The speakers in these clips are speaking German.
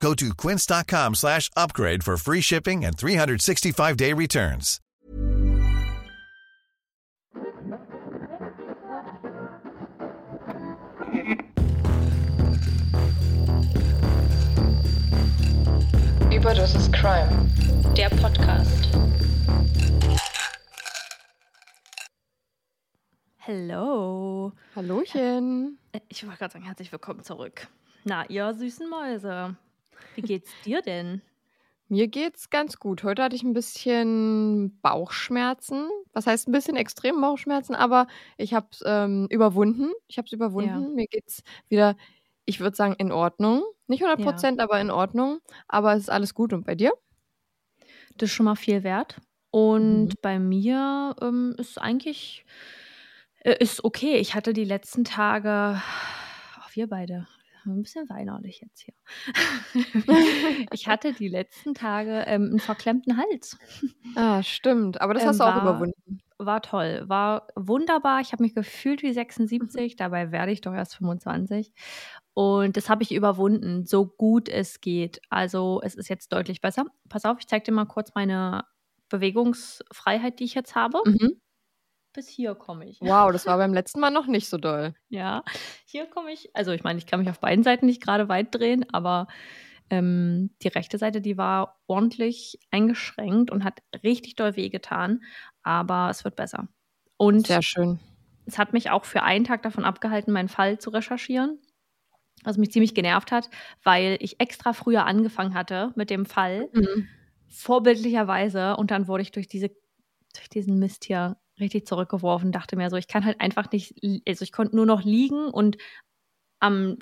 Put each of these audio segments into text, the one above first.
Go to quince.com slash upgrade for free shipping and 365-day returns. Überdosis Crime. Der Podcast. Hello. Hallöchen. Äh, Ich wollte gerade sagen, herzlich willkommen zurück. Na, ihr süßen Mäuse. Wie geht's dir denn? Mir geht's ganz gut. Heute hatte ich ein bisschen Bauchschmerzen. Was heißt ein bisschen extrem Bauchschmerzen, aber ich habe es ähm, überwunden. Ich habe es überwunden. Mir geht's wieder, ich würde sagen, in Ordnung. Nicht 100 Ja. Prozent, aber in Ordnung. Aber es ist alles gut. Und bei dir? Das ist schon mal viel wert. Und Mhm. bei mir ähm, ist eigentlich äh, ist okay. Ich hatte die letzten Tage, auch wir beide, ein bisschen weinerlich jetzt hier. ich hatte die letzten Tage ähm, einen verklemmten Hals. Ah, stimmt. Aber das Ähm, hast du auch war- überwunden. War toll, war wunderbar. Ich habe mich gefühlt wie 76, dabei werde ich doch erst 25. Und das habe ich überwunden, so gut es geht. Also es ist jetzt deutlich besser. Pass auf, ich zeige dir mal kurz meine Bewegungsfreiheit, die ich jetzt habe. Mhm. Bis hier komme ich. Wow, das war beim letzten Mal noch nicht so doll. Ja, hier komme ich. Also ich meine, ich kann mich auf beiden Seiten nicht gerade weit drehen, aber ähm, die rechte Seite, die war ordentlich eingeschränkt und hat richtig doll wehgetan. Aber es wird besser. Und Sehr schön. es hat mich auch für einen Tag davon abgehalten, meinen Fall zu recherchieren. Was mich ziemlich genervt hat, weil ich extra früher angefangen hatte mit dem Fall, Mhm. vorbildlicherweise. Und dann wurde ich durch, diese, durch diesen Mist hier richtig zurückgeworfen. Dachte mir so, ich kann halt einfach nicht, also ich konnte nur noch liegen und am,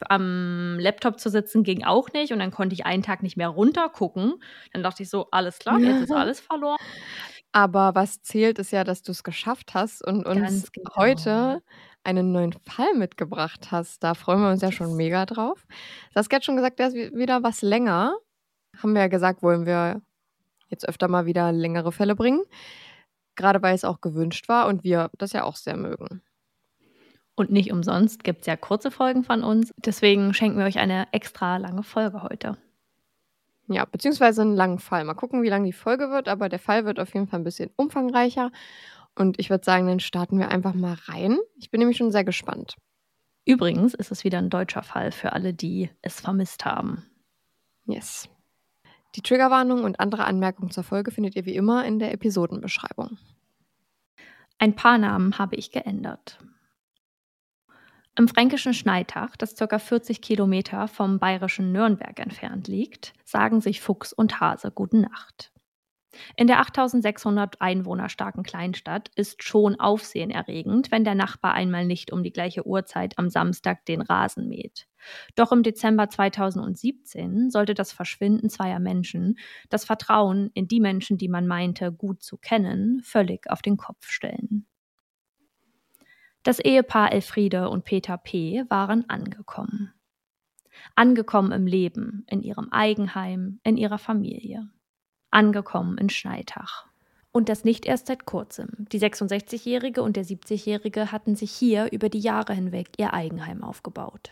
am Laptop zu sitzen ging auch nicht. Und dann konnte ich einen Tag nicht mehr runter gucken. Dann dachte ich so, alles klar, jetzt ist alles verloren. Aber was zählt, ist ja, dass du es geschafft hast und uns genau. heute einen neuen Fall mitgebracht hast. Da freuen wir uns ja schon mega drauf. Saskia hat schon gesagt, der ist wi- wieder was länger. Haben wir ja gesagt, wollen wir jetzt öfter mal wieder längere Fälle bringen. Gerade weil es auch gewünscht war und wir das ja auch sehr mögen. Und nicht umsonst gibt es ja kurze Folgen von uns. Deswegen schenken wir euch eine extra lange Folge heute. Ja, beziehungsweise einen langen Fall. Mal gucken, wie lang die Folge wird, aber der Fall wird auf jeden Fall ein bisschen umfangreicher. Und ich würde sagen, dann starten wir einfach mal rein. Ich bin nämlich schon sehr gespannt. Übrigens ist es wieder ein deutscher Fall für alle, die es vermisst haben. Yes. Die Triggerwarnung und andere Anmerkungen zur Folge findet ihr wie immer in der Episodenbeschreibung. Ein paar Namen habe ich geändert. Im fränkischen Schneitach, das ca. 40 Kilometer vom bayerischen Nürnberg entfernt liegt, sagen sich Fuchs und Hase Guten Nacht. In der 8600 Einwohner starken Kleinstadt ist schon aufsehenerregend, wenn der Nachbar einmal nicht um die gleiche Uhrzeit am Samstag den Rasen mäht. Doch im Dezember 2017 sollte das Verschwinden zweier Menschen das Vertrauen in die Menschen, die man meinte gut zu kennen, völlig auf den Kopf stellen. Das Ehepaar Elfriede und Peter P. waren angekommen. Angekommen im Leben, in ihrem Eigenheim, in ihrer Familie. Angekommen in Schneitach. Und das nicht erst seit kurzem. Die 66-Jährige und der 70-Jährige hatten sich hier über die Jahre hinweg ihr Eigenheim aufgebaut.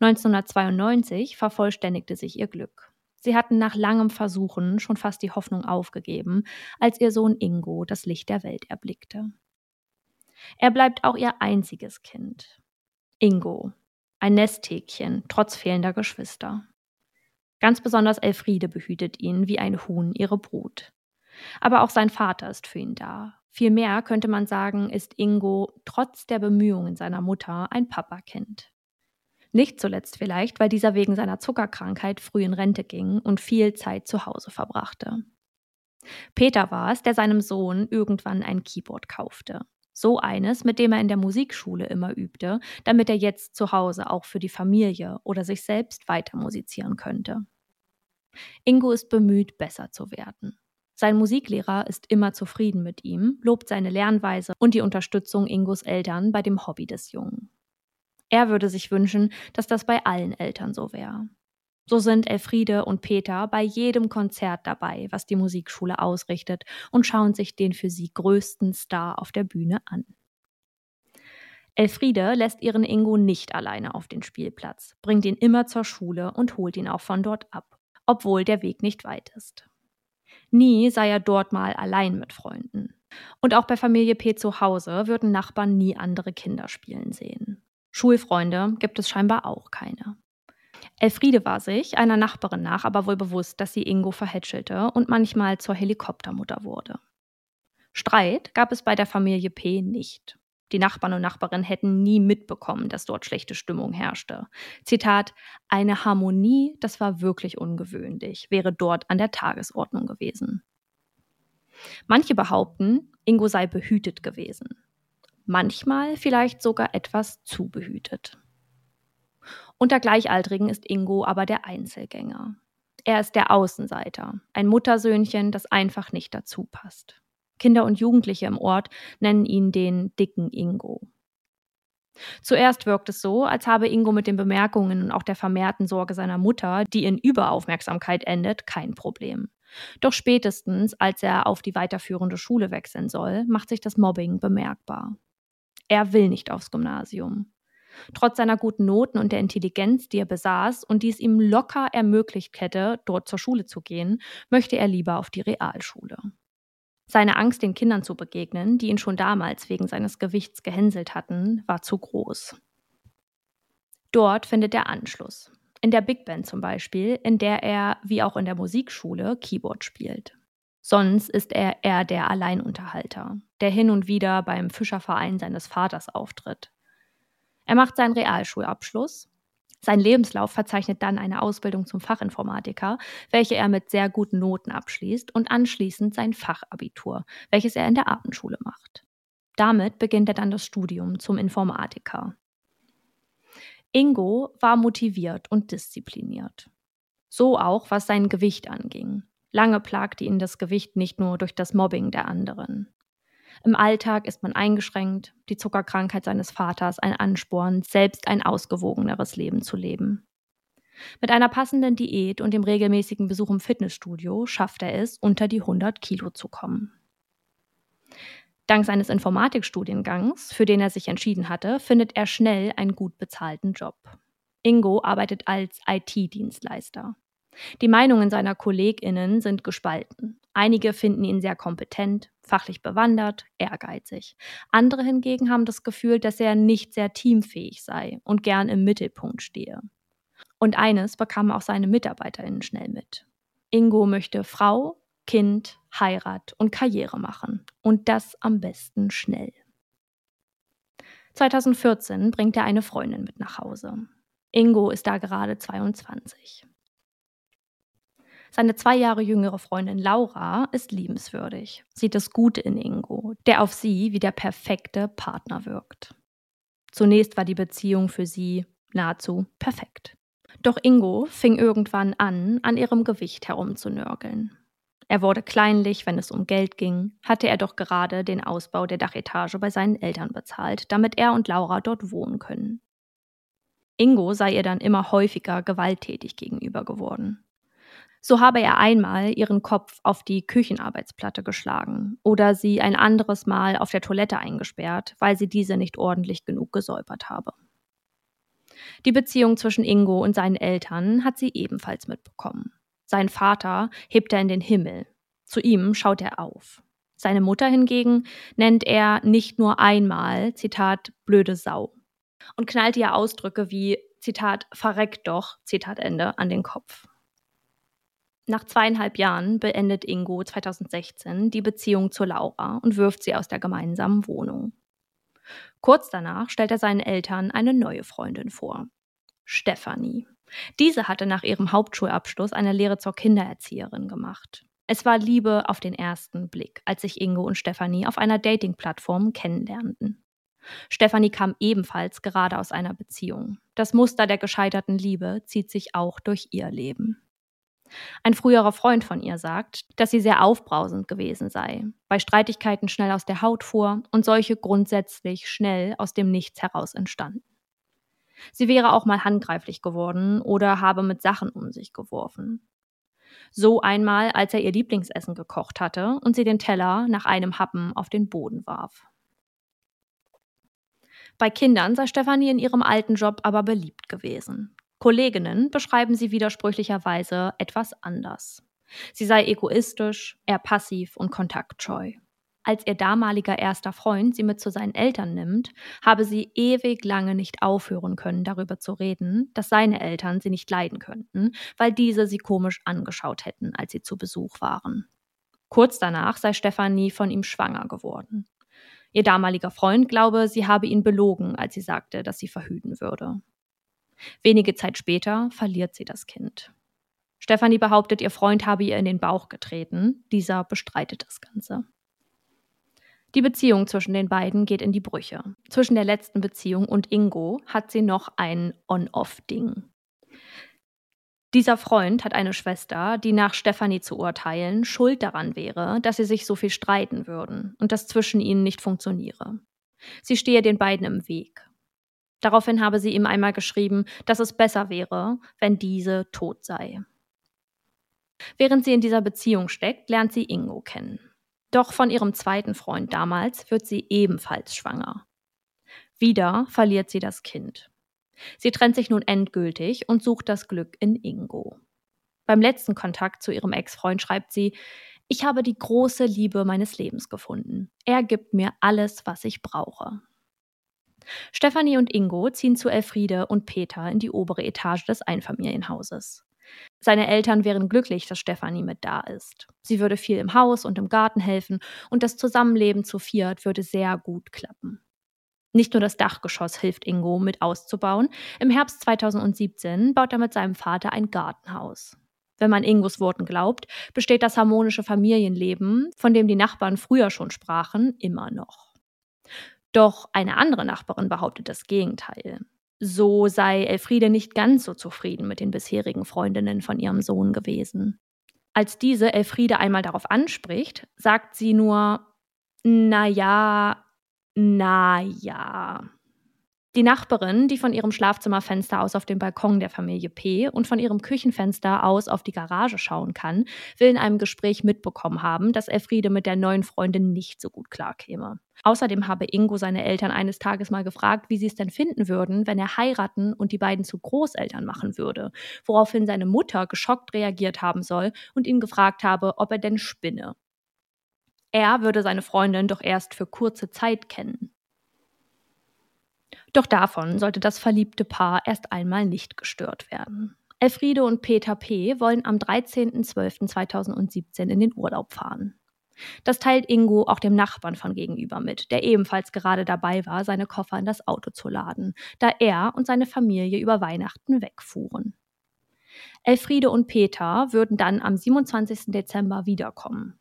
1992 vervollständigte sich ihr Glück. Sie hatten nach langem Versuchen schon fast die Hoffnung aufgegeben, als ihr Sohn Ingo das Licht der Welt erblickte. Er bleibt auch ihr einziges Kind. Ingo, ein Nesthäkchen, trotz fehlender Geschwister. Ganz besonders Elfriede behütet ihn wie ein Huhn ihre Brut. Aber auch sein Vater ist für ihn da. Vielmehr könnte man sagen, ist Ingo trotz der Bemühungen seiner Mutter ein Papakind. Nicht zuletzt vielleicht, weil dieser wegen seiner Zuckerkrankheit früh in Rente ging und viel Zeit zu Hause verbrachte. Peter war es, der seinem Sohn irgendwann ein Keyboard kaufte. So eines, mit dem er in der Musikschule immer übte, damit er jetzt zu Hause auch für die Familie oder sich selbst weiter musizieren könnte. Ingo ist bemüht, besser zu werden. Sein Musiklehrer ist immer zufrieden mit ihm, lobt seine Lernweise und die Unterstützung Ingos Eltern bei dem Hobby des Jungen. Er würde sich wünschen, dass das bei allen Eltern so wäre. So sind Elfriede und Peter bei jedem Konzert dabei, was die Musikschule ausrichtet, und schauen sich den für sie größten Star auf der Bühne an. Elfriede lässt ihren Ingo nicht alleine auf den Spielplatz, bringt ihn immer zur Schule und holt ihn auch von dort ab, obwohl der Weg nicht weit ist. Nie sei er dort mal allein mit Freunden. Und auch bei Familie P zu Hause würden Nachbarn nie andere Kinder spielen sehen. Schulfreunde gibt es scheinbar auch keine. Elfriede war sich einer Nachbarin nach aber wohl bewusst, dass sie Ingo verhätschelte und manchmal zur Helikoptermutter wurde. Streit gab es bei der Familie P nicht. Die Nachbarn und Nachbarinnen hätten nie mitbekommen, dass dort schlechte Stimmung herrschte. Zitat: Eine Harmonie, das war wirklich ungewöhnlich, wäre dort an der Tagesordnung gewesen. Manche behaupten, Ingo sei behütet gewesen. Manchmal vielleicht sogar etwas zu behütet. Unter Gleichaltrigen ist Ingo aber der Einzelgänger. Er ist der Außenseiter, ein Muttersöhnchen, das einfach nicht dazu passt. Kinder und Jugendliche im Ort nennen ihn den dicken Ingo. Zuerst wirkt es so, als habe Ingo mit den Bemerkungen und auch der vermehrten Sorge seiner Mutter, die in Überaufmerksamkeit endet, kein Problem. Doch spätestens, als er auf die weiterführende Schule wechseln soll, macht sich das Mobbing bemerkbar. Er will nicht aufs Gymnasium. Trotz seiner guten Noten und der Intelligenz, die er besaß und die es ihm locker ermöglicht hätte, dort zur Schule zu gehen, möchte er lieber auf die Realschule. Seine Angst, den Kindern zu begegnen, die ihn schon damals wegen seines Gewichts gehänselt hatten, war zu groß. Dort findet er Anschluss. In der Big Band zum Beispiel, in der er, wie auch in der Musikschule, Keyboard spielt. Sonst ist er eher der Alleinunterhalter, der hin und wieder beim Fischerverein seines Vaters auftritt. Er macht seinen Realschulabschluss. Sein Lebenslauf verzeichnet dann eine Ausbildung zum Fachinformatiker, welche er mit sehr guten Noten abschließt und anschließend sein Fachabitur, welches er in der Abendschule macht. Damit beginnt er dann das Studium zum Informatiker. Ingo war motiviert und diszipliniert. So auch, was sein Gewicht anging. Lange plagte ihn das Gewicht nicht nur durch das Mobbing der anderen. Im Alltag ist man eingeschränkt, die Zuckerkrankheit seines Vaters ein Ansporn, selbst ein ausgewogeneres Leben zu leben. Mit einer passenden Diät und dem regelmäßigen Besuch im Fitnessstudio schafft er es, unter die 100 Kilo zu kommen. Dank seines Informatikstudiengangs, für den er sich entschieden hatte, findet er schnell einen gut bezahlten Job. Ingo arbeitet als IT-Dienstleister. Die Meinungen seiner KollegInnen sind gespalten. Einige finden ihn sehr kompetent, fachlich bewandert, ehrgeizig. Andere hingegen haben das Gefühl, dass er nicht sehr teamfähig sei und gern im Mittelpunkt stehe. Und eines bekamen auch seine MitarbeiterInnen schnell mit. Ingo möchte Frau, Kind, Heirat und Karriere machen. Und das am besten schnell. 2014 bringt er eine Freundin mit nach Hause. Ingo ist da gerade 22. Seine zwei Jahre jüngere Freundin Laura ist liebenswürdig, sieht das Gute in Ingo, der auf sie wie der perfekte Partner wirkt. Zunächst war die Beziehung für sie nahezu perfekt. Doch Ingo fing irgendwann an, an ihrem Gewicht herumzunörgeln. Er wurde kleinlich, wenn es um Geld ging, hatte er doch gerade den Ausbau der Dachetage bei seinen Eltern bezahlt, damit er und Laura dort wohnen können. Ingo sei ihr dann immer häufiger gewalttätig gegenüber geworden. So habe er einmal ihren Kopf auf die Küchenarbeitsplatte geschlagen oder sie ein anderes Mal auf der Toilette eingesperrt, weil sie diese nicht ordentlich genug gesäubert habe. Die Beziehung zwischen Ingo und seinen Eltern hat sie ebenfalls mitbekommen. Sein Vater hebt er in den Himmel. Zu ihm schaut er auf. Seine Mutter hingegen nennt er nicht nur einmal, Zitat, blöde Sau. Und knallt ihr Ausdrücke wie, Zitat, verreckt doch, Zitat Ende, an den Kopf. Nach zweieinhalb Jahren beendet Ingo 2016 die Beziehung zu Laura und wirft sie aus der gemeinsamen Wohnung. Kurz danach stellt er seinen Eltern eine neue Freundin vor. Stefanie. Diese hatte nach ihrem Hauptschulabschluss eine Lehre zur Kindererzieherin gemacht. Es war Liebe auf den ersten Blick, als sich Ingo und Stefanie auf einer Dating-Plattform kennenlernten. Stefanie kam ebenfalls gerade aus einer Beziehung. Das Muster der gescheiterten Liebe zieht sich auch durch ihr Leben. Ein früherer Freund von ihr sagt, dass sie sehr aufbrausend gewesen sei, bei Streitigkeiten schnell aus der Haut fuhr und solche grundsätzlich schnell aus dem Nichts heraus entstanden. Sie wäre auch mal handgreiflich geworden oder habe mit Sachen um sich geworfen. So einmal, als er ihr Lieblingsessen gekocht hatte und sie den Teller nach einem Happen auf den Boden warf. Bei Kindern sei Stefanie in ihrem alten Job aber beliebt gewesen. Kolleginnen beschreiben sie widersprüchlicherweise etwas anders. Sie sei egoistisch, eher passiv und kontaktscheu. Als ihr damaliger erster Freund sie mit zu seinen Eltern nimmt, habe sie ewig lange nicht aufhören können, darüber zu reden, dass seine Eltern sie nicht leiden könnten, weil diese sie komisch angeschaut hätten, als sie zu Besuch waren. Kurz danach sei Stefanie von ihm schwanger geworden. Ihr damaliger Freund glaube, sie habe ihn belogen, als sie sagte, dass sie verhüten würde. Wenige Zeit später verliert sie das Kind. Stefanie behauptet, ihr Freund habe ihr in den Bauch getreten. Dieser bestreitet das Ganze. Die Beziehung zwischen den beiden geht in die Brüche. Zwischen der letzten Beziehung und Ingo hat sie noch ein On-Off-Ding. Dieser Freund hat eine Schwester, die nach Stefanie zu urteilen schuld daran wäre, dass sie sich so viel streiten würden und das zwischen ihnen nicht funktioniere. Sie stehe den beiden im Weg. Daraufhin habe sie ihm einmal geschrieben, dass es besser wäre, wenn diese tot sei. Während sie in dieser Beziehung steckt, lernt sie Ingo kennen. Doch von ihrem zweiten Freund damals wird sie ebenfalls schwanger. Wieder verliert sie das Kind. Sie trennt sich nun endgültig und sucht das Glück in Ingo. Beim letzten Kontakt zu ihrem Ex-Freund schreibt sie, ich habe die große Liebe meines Lebens gefunden. Er gibt mir alles, was ich brauche. Stefanie und Ingo ziehen zu Elfriede und Peter in die obere Etage des Einfamilienhauses. Seine Eltern wären glücklich, dass Stefanie mit da ist. Sie würde viel im Haus und im Garten helfen und das Zusammenleben zu viert würde sehr gut klappen. Nicht nur das Dachgeschoss hilft Ingo mit auszubauen. Im Herbst 2017 baut er mit seinem Vater ein Gartenhaus. Wenn man Ingos Worten glaubt, besteht das harmonische Familienleben, von dem die Nachbarn früher schon sprachen, immer noch. Doch eine andere Nachbarin behauptet das Gegenteil. So sei Elfriede nicht ganz so zufrieden mit den bisherigen Freundinnen von ihrem Sohn gewesen. Als diese Elfriede einmal darauf anspricht, sagt sie nur, na ja, na ja. Die Nachbarin, die von ihrem Schlafzimmerfenster aus auf den Balkon der Familie P. und von ihrem Küchenfenster aus auf die Garage schauen kann, will in einem Gespräch mitbekommen haben, dass Elfriede mit der neuen Freundin nicht so gut klarkäme. Außerdem habe Ingo seine Eltern eines Tages mal gefragt, wie sie es denn finden würden, wenn er heiraten und die beiden zu Großeltern machen würde, woraufhin seine Mutter geschockt reagiert haben soll und ihn gefragt habe, ob er denn spinne. Er würde seine Freundin doch erst für kurze Zeit kennen. Doch davon sollte das verliebte Paar erst einmal nicht gestört werden. Elfriede und Peter P. wollen am 13.12.2017 in den Urlaub fahren. Das teilt Ingo auch dem Nachbarn von gegenüber mit, der ebenfalls gerade dabei war, seine Koffer in das Auto zu laden, da er und seine Familie über Weihnachten wegfuhren. Elfriede und Peter würden dann am 27. Dezember wiederkommen.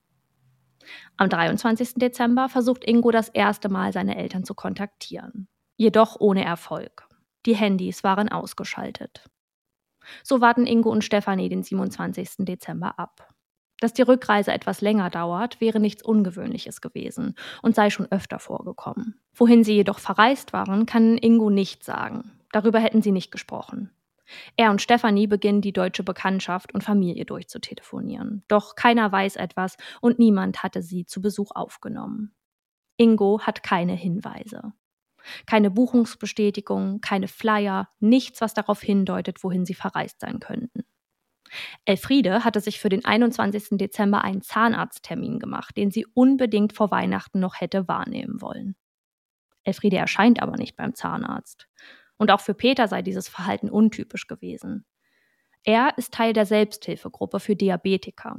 Am 23. Dezember versucht Ingo das erste Mal seine Eltern zu kontaktieren jedoch ohne Erfolg. Die Handys waren ausgeschaltet. So warten Ingo und Stefanie den 27. Dezember ab. Dass die Rückreise etwas länger dauert, wäre nichts Ungewöhnliches gewesen und sei schon öfter vorgekommen. Wohin sie jedoch verreist waren, kann Ingo nicht sagen. Darüber hätten sie nicht gesprochen. Er und Stefanie beginnen die deutsche Bekanntschaft und Familie durchzutelefonieren. Doch keiner weiß etwas und niemand hatte sie zu Besuch aufgenommen. Ingo hat keine Hinweise. Keine Buchungsbestätigung, keine Flyer, nichts, was darauf hindeutet, wohin sie verreist sein könnten. Elfriede hatte sich für den 21. Dezember einen Zahnarzttermin gemacht, den sie unbedingt vor Weihnachten noch hätte wahrnehmen wollen. Elfriede erscheint aber nicht beim Zahnarzt. Und auch für Peter sei dieses Verhalten untypisch gewesen. Er ist Teil der Selbsthilfegruppe für Diabetiker.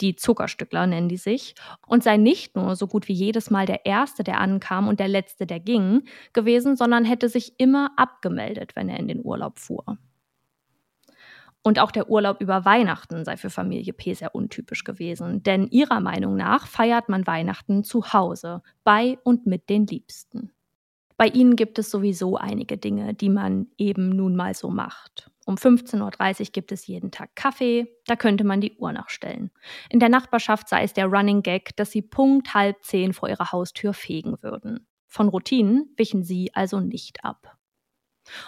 Die Zuckerstückler nennen die sich und sei nicht nur so gut wie jedes Mal der Erste, der ankam und der Letzte, der ging, gewesen, sondern hätte sich immer abgemeldet, wenn er in den Urlaub fuhr. Und auch der Urlaub über Weihnachten sei für Familie P sehr untypisch gewesen, denn ihrer Meinung nach feiert man Weihnachten zu Hause, bei und mit den Liebsten. Bei ihnen gibt es sowieso einige Dinge, die man eben nun mal so macht. Um 15.30 Uhr gibt es jeden Tag Kaffee, da könnte man die Uhr nachstellen. In der Nachbarschaft sei es der Running Gag, dass sie Punkt halb zehn vor ihrer Haustür fegen würden. Von Routinen wichen sie also nicht ab.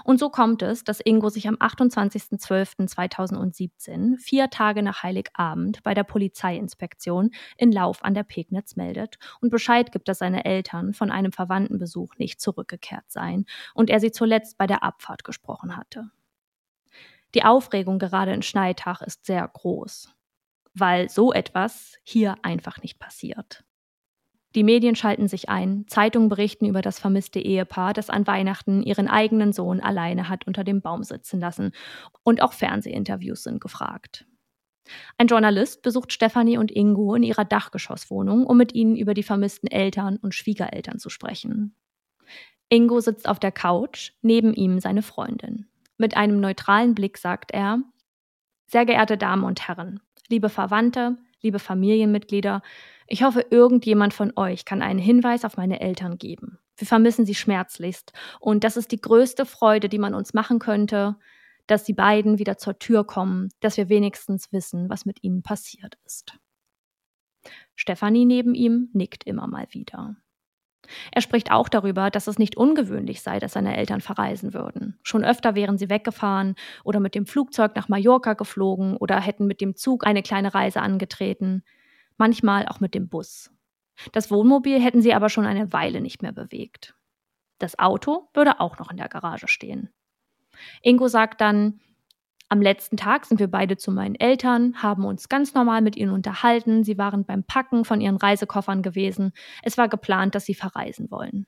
Und so kommt es, dass Ingo sich am 28.12.2017, vier Tage nach Heiligabend, bei der Polizeiinspektion in Lauf an der Pegnitz meldet und Bescheid gibt, dass seine Eltern von einem Verwandtenbesuch nicht zurückgekehrt seien und er sie zuletzt bei der Abfahrt gesprochen hatte. Die Aufregung gerade in Schneitach ist sehr groß, weil so etwas hier einfach nicht passiert. Die Medien schalten sich ein, Zeitungen berichten über das vermisste Ehepaar, das an Weihnachten ihren eigenen Sohn alleine hat unter dem Baum sitzen lassen. Und auch Fernsehinterviews sind gefragt. Ein Journalist besucht Stefanie und Ingo in ihrer Dachgeschosswohnung, um mit ihnen über die vermissten Eltern und Schwiegereltern zu sprechen. Ingo sitzt auf der Couch, neben ihm seine Freundin. Mit einem neutralen Blick sagt er Sehr geehrte Damen und Herren, liebe Verwandte, liebe Familienmitglieder, ich hoffe, irgendjemand von euch kann einen Hinweis auf meine Eltern geben. Wir vermissen sie schmerzlichst. Und das ist die größte Freude, die man uns machen könnte, dass die beiden wieder zur Tür kommen, dass wir wenigstens wissen, was mit ihnen passiert ist. Stefanie neben ihm nickt immer mal wieder. Er spricht auch darüber, dass es nicht ungewöhnlich sei, dass seine Eltern verreisen würden. Schon öfter wären sie weggefahren oder mit dem Flugzeug nach Mallorca geflogen oder hätten mit dem Zug eine kleine Reise angetreten manchmal auch mit dem Bus. Das Wohnmobil hätten sie aber schon eine Weile nicht mehr bewegt. Das Auto würde auch noch in der Garage stehen. Ingo sagt dann, am letzten Tag sind wir beide zu meinen Eltern, haben uns ganz normal mit ihnen unterhalten. Sie waren beim Packen von ihren Reisekoffern gewesen. Es war geplant, dass sie verreisen wollen.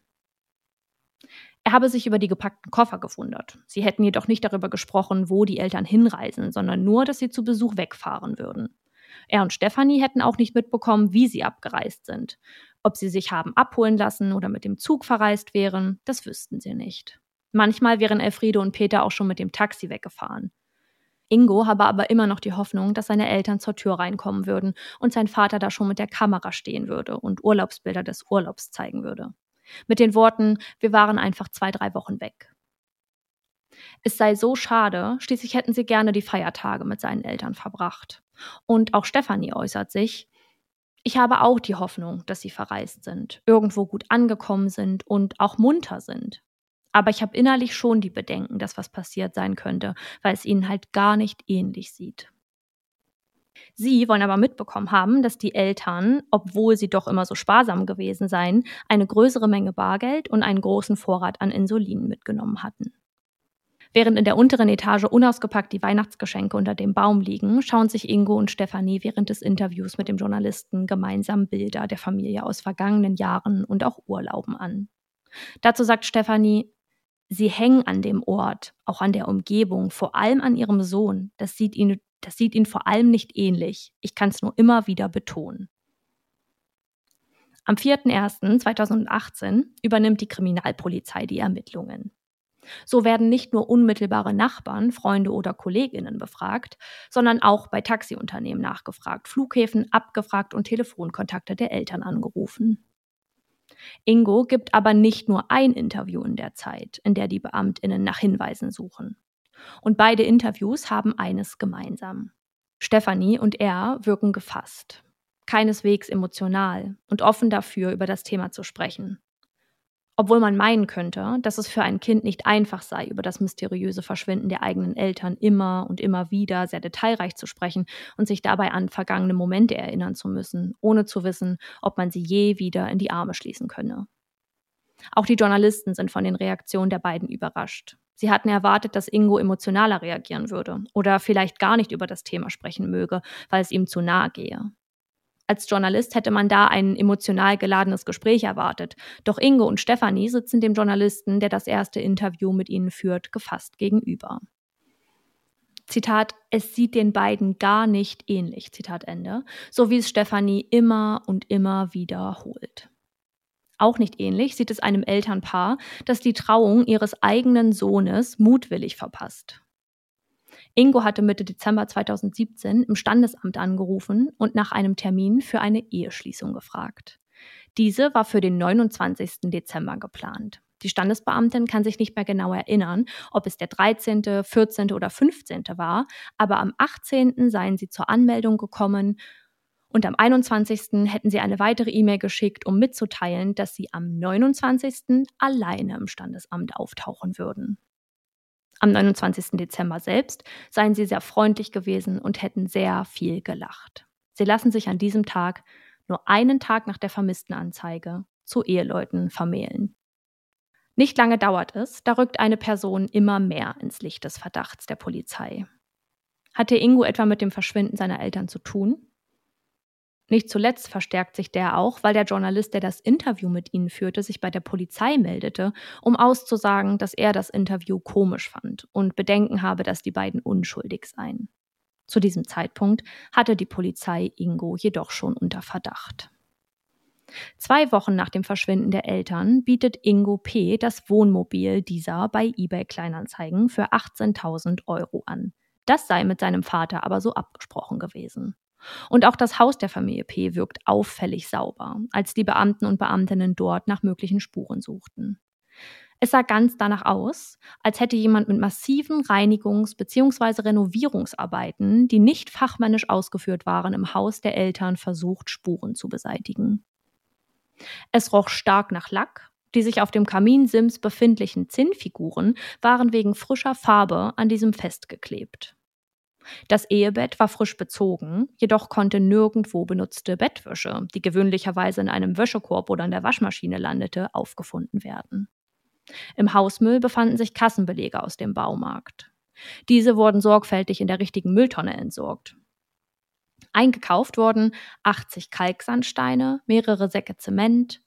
Er habe sich über die gepackten Koffer gewundert. Sie hätten jedoch nicht darüber gesprochen, wo die Eltern hinreisen, sondern nur, dass sie zu Besuch wegfahren würden. Er und Stefanie hätten auch nicht mitbekommen, wie sie abgereist sind. Ob sie sich haben abholen lassen oder mit dem Zug verreist wären, das wüssten sie nicht. Manchmal wären Elfriede und Peter auch schon mit dem Taxi weggefahren. Ingo habe aber immer noch die Hoffnung, dass seine Eltern zur Tür reinkommen würden und sein Vater da schon mit der Kamera stehen würde und Urlaubsbilder des Urlaubs zeigen würde. Mit den Worten, wir waren einfach zwei, drei Wochen weg. Es sei so schade, schließlich hätten sie gerne die Feiertage mit seinen Eltern verbracht. Und auch Stefanie äußert sich, ich habe auch die Hoffnung, dass sie verreist sind, irgendwo gut angekommen sind und auch munter sind. Aber ich habe innerlich schon die Bedenken, dass was passiert sein könnte, weil es ihnen halt gar nicht ähnlich sieht. Sie wollen aber mitbekommen haben, dass die Eltern, obwohl sie doch immer so sparsam gewesen seien, eine größere Menge Bargeld und einen großen Vorrat an Insulin mitgenommen hatten. Während in der unteren Etage unausgepackt die Weihnachtsgeschenke unter dem Baum liegen, schauen sich Ingo und Stefanie während des Interviews mit dem Journalisten gemeinsam Bilder der Familie aus vergangenen Jahren und auch Urlauben an. Dazu sagt Stefanie, sie hängen an dem Ort, auch an der Umgebung, vor allem an ihrem Sohn. Das sieht ihn, das sieht ihn vor allem nicht ähnlich. Ich kann es nur immer wieder betonen. Am 4.01.2018 übernimmt die Kriminalpolizei die Ermittlungen. So werden nicht nur unmittelbare Nachbarn, Freunde oder Kolleginnen befragt, sondern auch bei Taxiunternehmen nachgefragt, Flughäfen abgefragt und Telefonkontakte der Eltern angerufen. Ingo gibt aber nicht nur ein Interview in der Zeit, in der die Beamtinnen nach Hinweisen suchen. Und beide Interviews haben eines gemeinsam. Stefanie und er wirken gefasst, keineswegs emotional und offen dafür, über das Thema zu sprechen. Obwohl man meinen könnte, dass es für ein Kind nicht einfach sei, über das mysteriöse Verschwinden der eigenen Eltern immer und immer wieder sehr detailreich zu sprechen und sich dabei an vergangene Momente erinnern zu müssen, ohne zu wissen, ob man sie je wieder in die Arme schließen könne. Auch die Journalisten sind von den Reaktionen der beiden überrascht. Sie hatten erwartet, dass Ingo emotionaler reagieren würde oder vielleicht gar nicht über das Thema sprechen möge, weil es ihm zu nahe gehe. Als Journalist hätte man da ein emotional geladenes Gespräch erwartet. Doch Ingo und Stefanie sitzen dem Journalisten, der das erste Interview mit ihnen führt, gefasst gegenüber. Zitat, es sieht den beiden gar nicht ähnlich, Zitat Ende, so wie es Stefanie immer und immer wiederholt. Auch nicht ähnlich sieht es einem Elternpaar, das die Trauung ihres eigenen Sohnes mutwillig verpasst. Ingo hatte Mitte Dezember 2017 im Standesamt angerufen und nach einem Termin für eine Eheschließung gefragt. Diese war für den 29. Dezember geplant. Die Standesbeamtin kann sich nicht mehr genau erinnern, ob es der 13., 14. oder 15. war, aber am 18. seien sie zur Anmeldung gekommen und am 21. hätten sie eine weitere E-Mail geschickt, um mitzuteilen, dass sie am 29. alleine im Standesamt auftauchen würden. Am 29. Dezember selbst seien sie sehr freundlich gewesen und hätten sehr viel gelacht. Sie lassen sich an diesem Tag, nur einen Tag nach der Vermisstenanzeige, zu Eheleuten vermählen. Nicht lange dauert es, da rückt eine Person immer mehr ins Licht des Verdachts der Polizei. Hatte Ingo etwa mit dem Verschwinden seiner Eltern zu tun? Nicht zuletzt verstärkt sich der auch, weil der Journalist, der das Interview mit ihnen führte, sich bei der Polizei meldete, um auszusagen, dass er das Interview komisch fand und Bedenken habe, dass die beiden unschuldig seien. Zu diesem Zeitpunkt hatte die Polizei Ingo jedoch schon unter Verdacht. Zwei Wochen nach dem Verschwinden der Eltern bietet Ingo P. das Wohnmobil dieser bei eBay Kleinanzeigen für 18.000 Euro an. Das sei mit seinem Vater aber so abgesprochen gewesen. Und auch das Haus der Familie P. wirkt auffällig sauber, als die Beamten und Beamtinnen dort nach möglichen Spuren suchten. Es sah ganz danach aus, als hätte jemand mit massiven Reinigungs- bzw. Renovierungsarbeiten, die nicht fachmännisch ausgeführt waren, im Haus der Eltern versucht, Spuren zu beseitigen. Es roch stark nach Lack, die sich auf dem Kaminsims befindlichen Zinnfiguren waren wegen frischer Farbe an diesem festgeklebt. Das Ehebett war frisch bezogen, jedoch konnte nirgendwo benutzte Bettwäsche, die gewöhnlicherweise in einem Wäschekorb oder in der Waschmaschine landete, aufgefunden werden. Im Hausmüll befanden sich Kassenbelege aus dem Baumarkt. Diese wurden sorgfältig in der richtigen Mülltonne entsorgt. Eingekauft wurden 80 Kalksandsteine, mehrere Säcke Zement,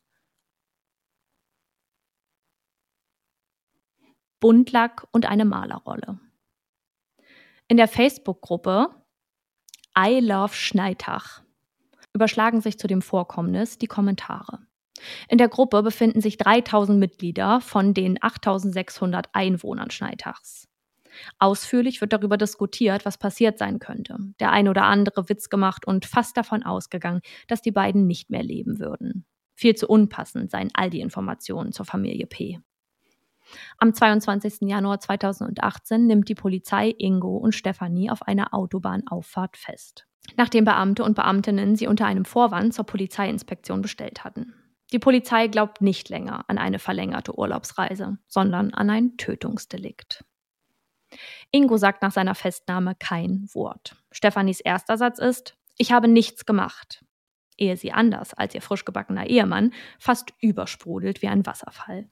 Buntlack und eine Malerrolle. In der Facebook-Gruppe I Love Schneitach überschlagen sich zu dem Vorkommnis die Kommentare. In der Gruppe befinden sich 3000 Mitglieder von den 8600 Einwohnern Schneitachs. Ausführlich wird darüber diskutiert, was passiert sein könnte. Der ein oder andere Witz gemacht und fast davon ausgegangen, dass die beiden nicht mehr leben würden. Viel zu unpassend seien all die Informationen zur Familie P. Am 22. Januar 2018 nimmt die Polizei Ingo und Stefanie auf einer Autobahnauffahrt fest, nachdem Beamte und Beamtinnen sie unter einem Vorwand zur Polizeiinspektion bestellt hatten. Die Polizei glaubt nicht länger an eine verlängerte Urlaubsreise, sondern an ein Tötungsdelikt. Ingo sagt nach seiner Festnahme kein Wort. Stefanis erster Satz ist: Ich habe nichts gemacht. Ehe sie anders als ihr frisch gebackener Ehemann fast übersprudelt wie ein Wasserfall.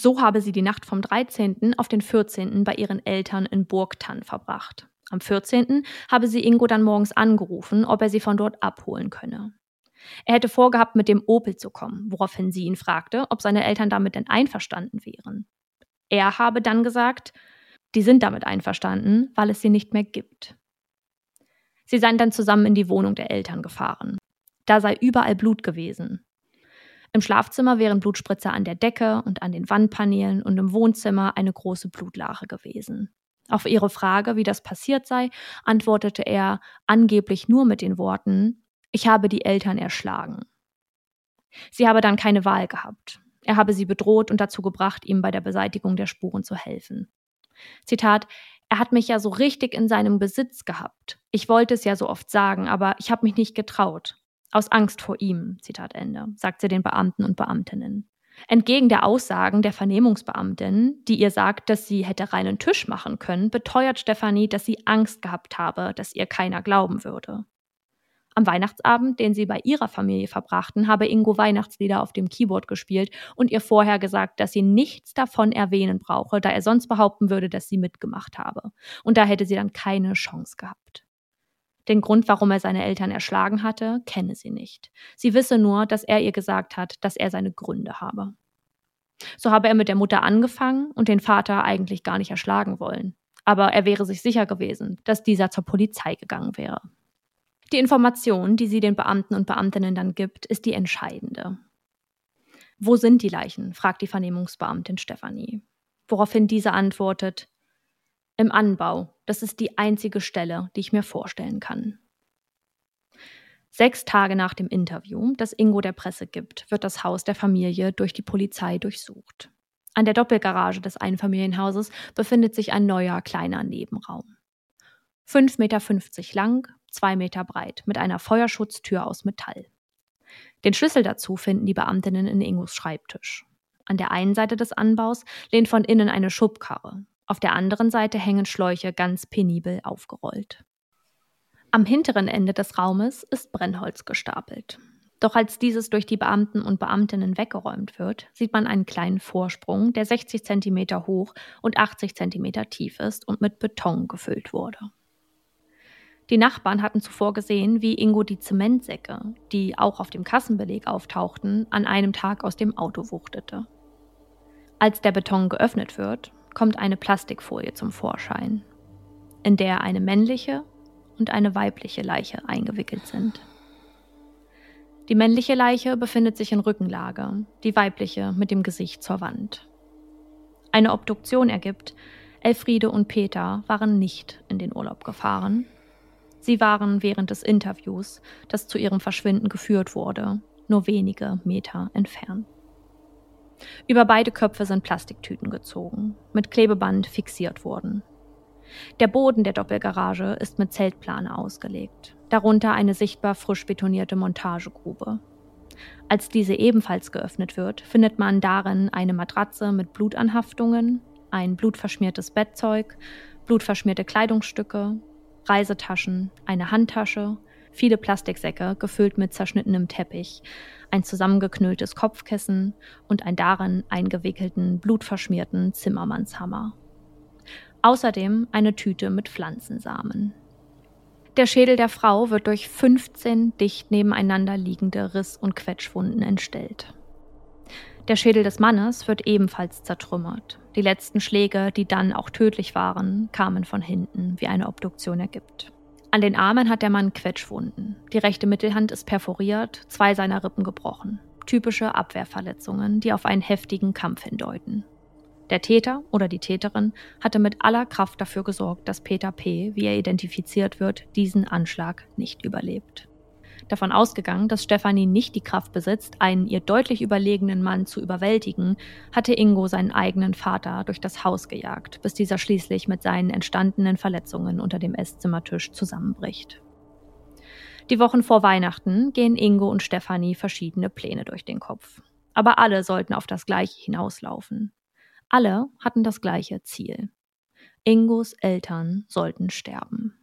So habe sie die Nacht vom 13. auf den 14. bei ihren Eltern in Burgtann verbracht. Am 14. habe sie Ingo dann morgens angerufen, ob er sie von dort abholen könne. Er hätte vorgehabt, mit dem Opel zu kommen, woraufhin sie ihn fragte, ob seine Eltern damit denn einverstanden wären. Er habe dann gesagt, die sind damit einverstanden, weil es sie nicht mehr gibt. Sie seien dann zusammen in die Wohnung der Eltern gefahren. Da sei überall Blut gewesen. Im Schlafzimmer wären Blutspritzer an der Decke und an den Wandpaneelen und im Wohnzimmer eine große Blutlache gewesen. Auf ihre Frage, wie das passiert sei, antwortete er angeblich nur mit den Worten Ich habe die Eltern erschlagen. Sie habe dann keine Wahl gehabt. Er habe sie bedroht und dazu gebracht, ihm bei der Beseitigung der Spuren zu helfen. Zitat er hat mich ja so richtig in seinem Besitz gehabt. Ich wollte es ja so oft sagen, aber ich habe mich nicht getraut. Aus Angst vor ihm, Zitat Ende, sagt sie den Beamten und Beamtinnen. Entgegen der Aussagen der Vernehmungsbeamtin, die ihr sagt, dass sie hätte reinen Tisch machen können, beteuert Stefanie, dass sie Angst gehabt habe, dass ihr keiner glauben würde. Am Weihnachtsabend, den sie bei ihrer Familie verbrachten, habe Ingo Weihnachtslieder auf dem Keyboard gespielt und ihr vorher gesagt, dass sie nichts davon erwähnen brauche, da er sonst behaupten würde, dass sie mitgemacht habe. Und da hätte sie dann keine Chance gehabt. Den Grund, warum er seine Eltern erschlagen hatte, kenne sie nicht. Sie wisse nur, dass er ihr gesagt hat, dass er seine Gründe habe. So habe er mit der Mutter angefangen und den Vater eigentlich gar nicht erschlagen wollen. Aber er wäre sich sicher gewesen, dass dieser zur Polizei gegangen wäre. Die Information, die sie den Beamten und Beamtinnen dann gibt, ist die entscheidende. Wo sind die Leichen? fragt die Vernehmungsbeamtin Stefanie. Woraufhin diese antwortet, im Anbau. Das ist die einzige Stelle, die ich mir vorstellen kann. Sechs Tage nach dem Interview, das Ingo der Presse gibt, wird das Haus der Familie durch die Polizei durchsucht. An der Doppelgarage des Einfamilienhauses befindet sich ein neuer kleiner Nebenraum. 5,50 Meter lang, 2 Meter breit, mit einer Feuerschutztür aus Metall. Den Schlüssel dazu finden die Beamtinnen in Ingos Schreibtisch. An der einen Seite des Anbaus lehnt von innen eine Schubkarre. Auf der anderen Seite hängen Schläuche ganz penibel aufgerollt. Am hinteren Ende des Raumes ist Brennholz gestapelt. Doch als dieses durch die Beamten und Beamtinnen weggeräumt wird, sieht man einen kleinen Vorsprung, der 60 cm hoch und 80 cm tief ist und mit Beton gefüllt wurde. Die Nachbarn hatten zuvor gesehen, wie Ingo die Zementsäcke, die auch auf dem Kassenbeleg auftauchten, an einem Tag aus dem Auto wuchtete. Als der Beton geöffnet wird, kommt eine Plastikfolie zum Vorschein, in der eine männliche und eine weibliche Leiche eingewickelt sind. Die männliche Leiche befindet sich in Rückenlage, die weibliche mit dem Gesicht zur Wand. Eine Obduktion ergibt, Elfriede und Peter waren nicht in den Urlaub gefahren. Sie waren während des Interviews, das zu ihrem Verschwinden geführt wurde, nur wenige Meter entfernt. Über beide Köpfe sind Plastiktüten gezogen, mit Klebeband fixiert worden. Der Boden der Doppelgarage ist mit Zeltplane ausgelegt darunter eine sichtbar frisch betonierte Montagegrube. Als diese ebenfalls geöffnet wird, findet man darin eine Matratze mit Blutanhaftungen, ein blutverschmiertes Bettzeug, blutverschmierte Kleidungsstücke, Reisetaschen, eine Handtasche, viele Plastiksäcke gefüllt mit zerschnittenem Teppich, ein zusammengeknülltes Kopfkissen und einen darin eingewickelten, blutverschmierten Zimmermannshammer. Außerdem eine Tüte mit Pflanzensamen. Der Schädel der Frau wird durch 15 dicht nebeneinander liegende Riss- und Quetschwunden entstellt. Der Schädel des Mannes wird ebenfalls zertrümmert. Die letzten Schläge, die dann auch tödlich waren, kamen von hinten, wie eine Obduktion ergibt. An den Armen hat der Mann Quetschwunden. Die rechte Mittelhand ist perforiert, zwei seiner Rippen gebrochen. Typische Abwehrverletzungen, die auf einen heftigen Kampf hindeuten. Der Täter oder die Täterin hatte mit aller Kraft dafür gesorgt, dass Peter P., wie er identifiziert wird, diesen Anschlag nicht überlebt. Davon ausgegangen, dass Stefanie nicht die Kraft besitzt, einen ihr deutlich überlegenen Mann zu überwältigen, hatte Ingo seinen eigenen Vater durch das Haus gejagt, bis dieser schließlich mit seinen entstandenen Verletzungen unter dem Esszimmertisch zusammenbricht. Die Wochen vor Weihnachten gehen Ingo und Stefanie verschiedene Pläne durch den Kopf. Aber alle sollten auf das Gleiche hinauslaufen. Alle hatten das gleiche Ziel. Ingos Eltern sollten sterben.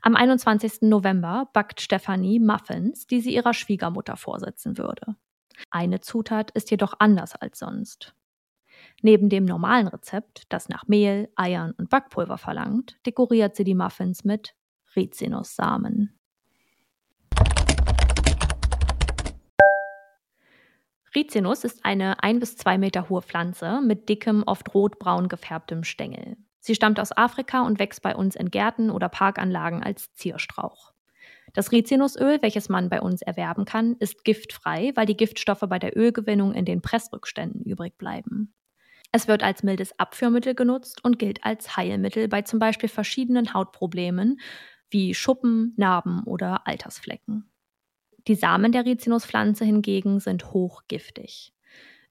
Am 21. November backt Stefanie Muffins, die sie ihrer Schwiegermutter vorsetzen würde. Eine Zutat ist jedoch anders als sonst. Neben dem normalen Rezept, das nach Mehl, Eiern und Backpulver verlangt, dekoriert sie die Muffins mit Rizinussamen. Rizinus ist eine ein bis zwei Meter hohe Pflanze mit dickem, oft rotbraun gefärbtem Stängel. Sie stammt aus Afrika und wächst bei uns in Gärten oder Parkanlagen als Zierstrauch. Das Rizinusöl, welches man bei uns erwerben kann, ist giftfrei, weil die Giftstoffe bei der Ölgewinnung in den Pressrückständen übrig bleiben. Es wird als mildes Abführmittel genutzt und gilt als Heilmittel bei zum Beispiel verschiedenen Hautproblemen wie Schuppen, Narben oder Altersflecken. Die Samen der Rizinuspflanze hingegen sind hochgiftig.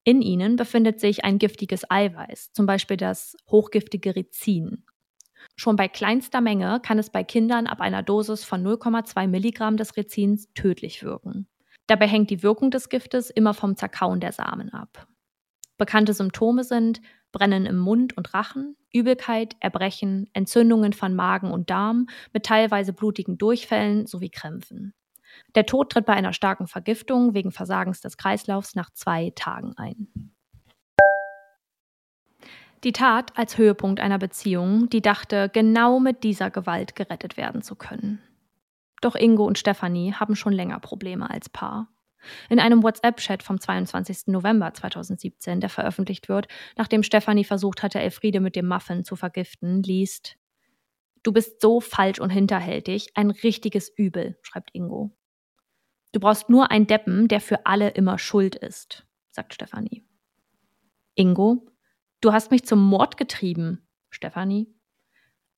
In ihnen befindet sich ein giftiges Eiweiß, zum Beispiel das hochgiftige Rizin. Schon bei kleinster Menge kann es bei Kindern ab einer Dosis von 0,2 Milligramm des Rizins tödlich wirken. Dabei hängt die Wirkung des Giftes immer vom Zerkauen der Samen ab. Bekannte Symptome sind Brennen im Mund und Rachen, Übelkeit, Erbrechen, Entzündungen von Magen und Darm mit teilweise blutigen Durchfällen sowie Krämpfen. Der Tod tritt bei einer starken Vergiftung wegen Versagens des Kreislaufs nach zwei Tagen ein. Die Tat als Höhepunkt einer Beziehung, die dachte, genau mit dieser Gewalt gerettet werden zu können. Doch Ingo und Stefanie haben schon länger Probleme als Paar. In einem WhatsApp-Chat vom 22. November 2017, der veröffentlicht wird, nachdem Stefanie versucht hatte, Elfriede mit dem Muffin zu vergiften, liest: Du bist so falsch und hinterhältig, ein richtiges Übel, schreibt Ingo. Du brauchst nur einen Deppen, der für alle immer schuld ist, sagt Stefanie. Ingo, du hast mich zum Mord getrieben, Stefanie.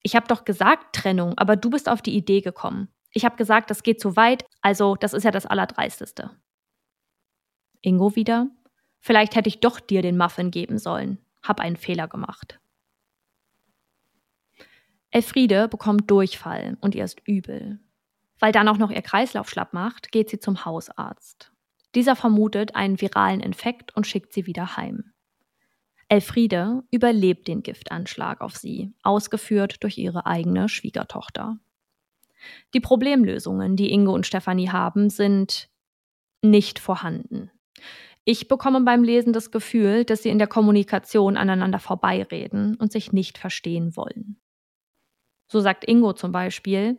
Ich habe doch gesagt Trennung, aber du bist auf die Idee gekommen. Ich habe gesagt, das geht zu weit, also das ist ja das Allerdreisteste. Ingo wieder. Vielleicht hätte ich doch dir den Muffin geben sollen. Hab einen Fehler gemacht. Elfriede bekommt Durchfall und ihr ist übel. Weil dann auch noch ihr Kreislauf schlapp macht, geht sie zum Hausarzt. Dieser vermutet einen viralen Infekt und schickt sie wieder heim. Elfriede überlebt den Giftanschlag auf sie, ausgeführt durch ihre eigene Schwiegertochter. Die Problemlösungen, die Inge und Stefanie haben, sind nicht vorhanden. Ich bekomme beim Lesen das Gefühl, dass sie in der Kommunikation aneinander vorbeireden und sich nicht verstehen wollen. So sagt Ingo zum Beispiel,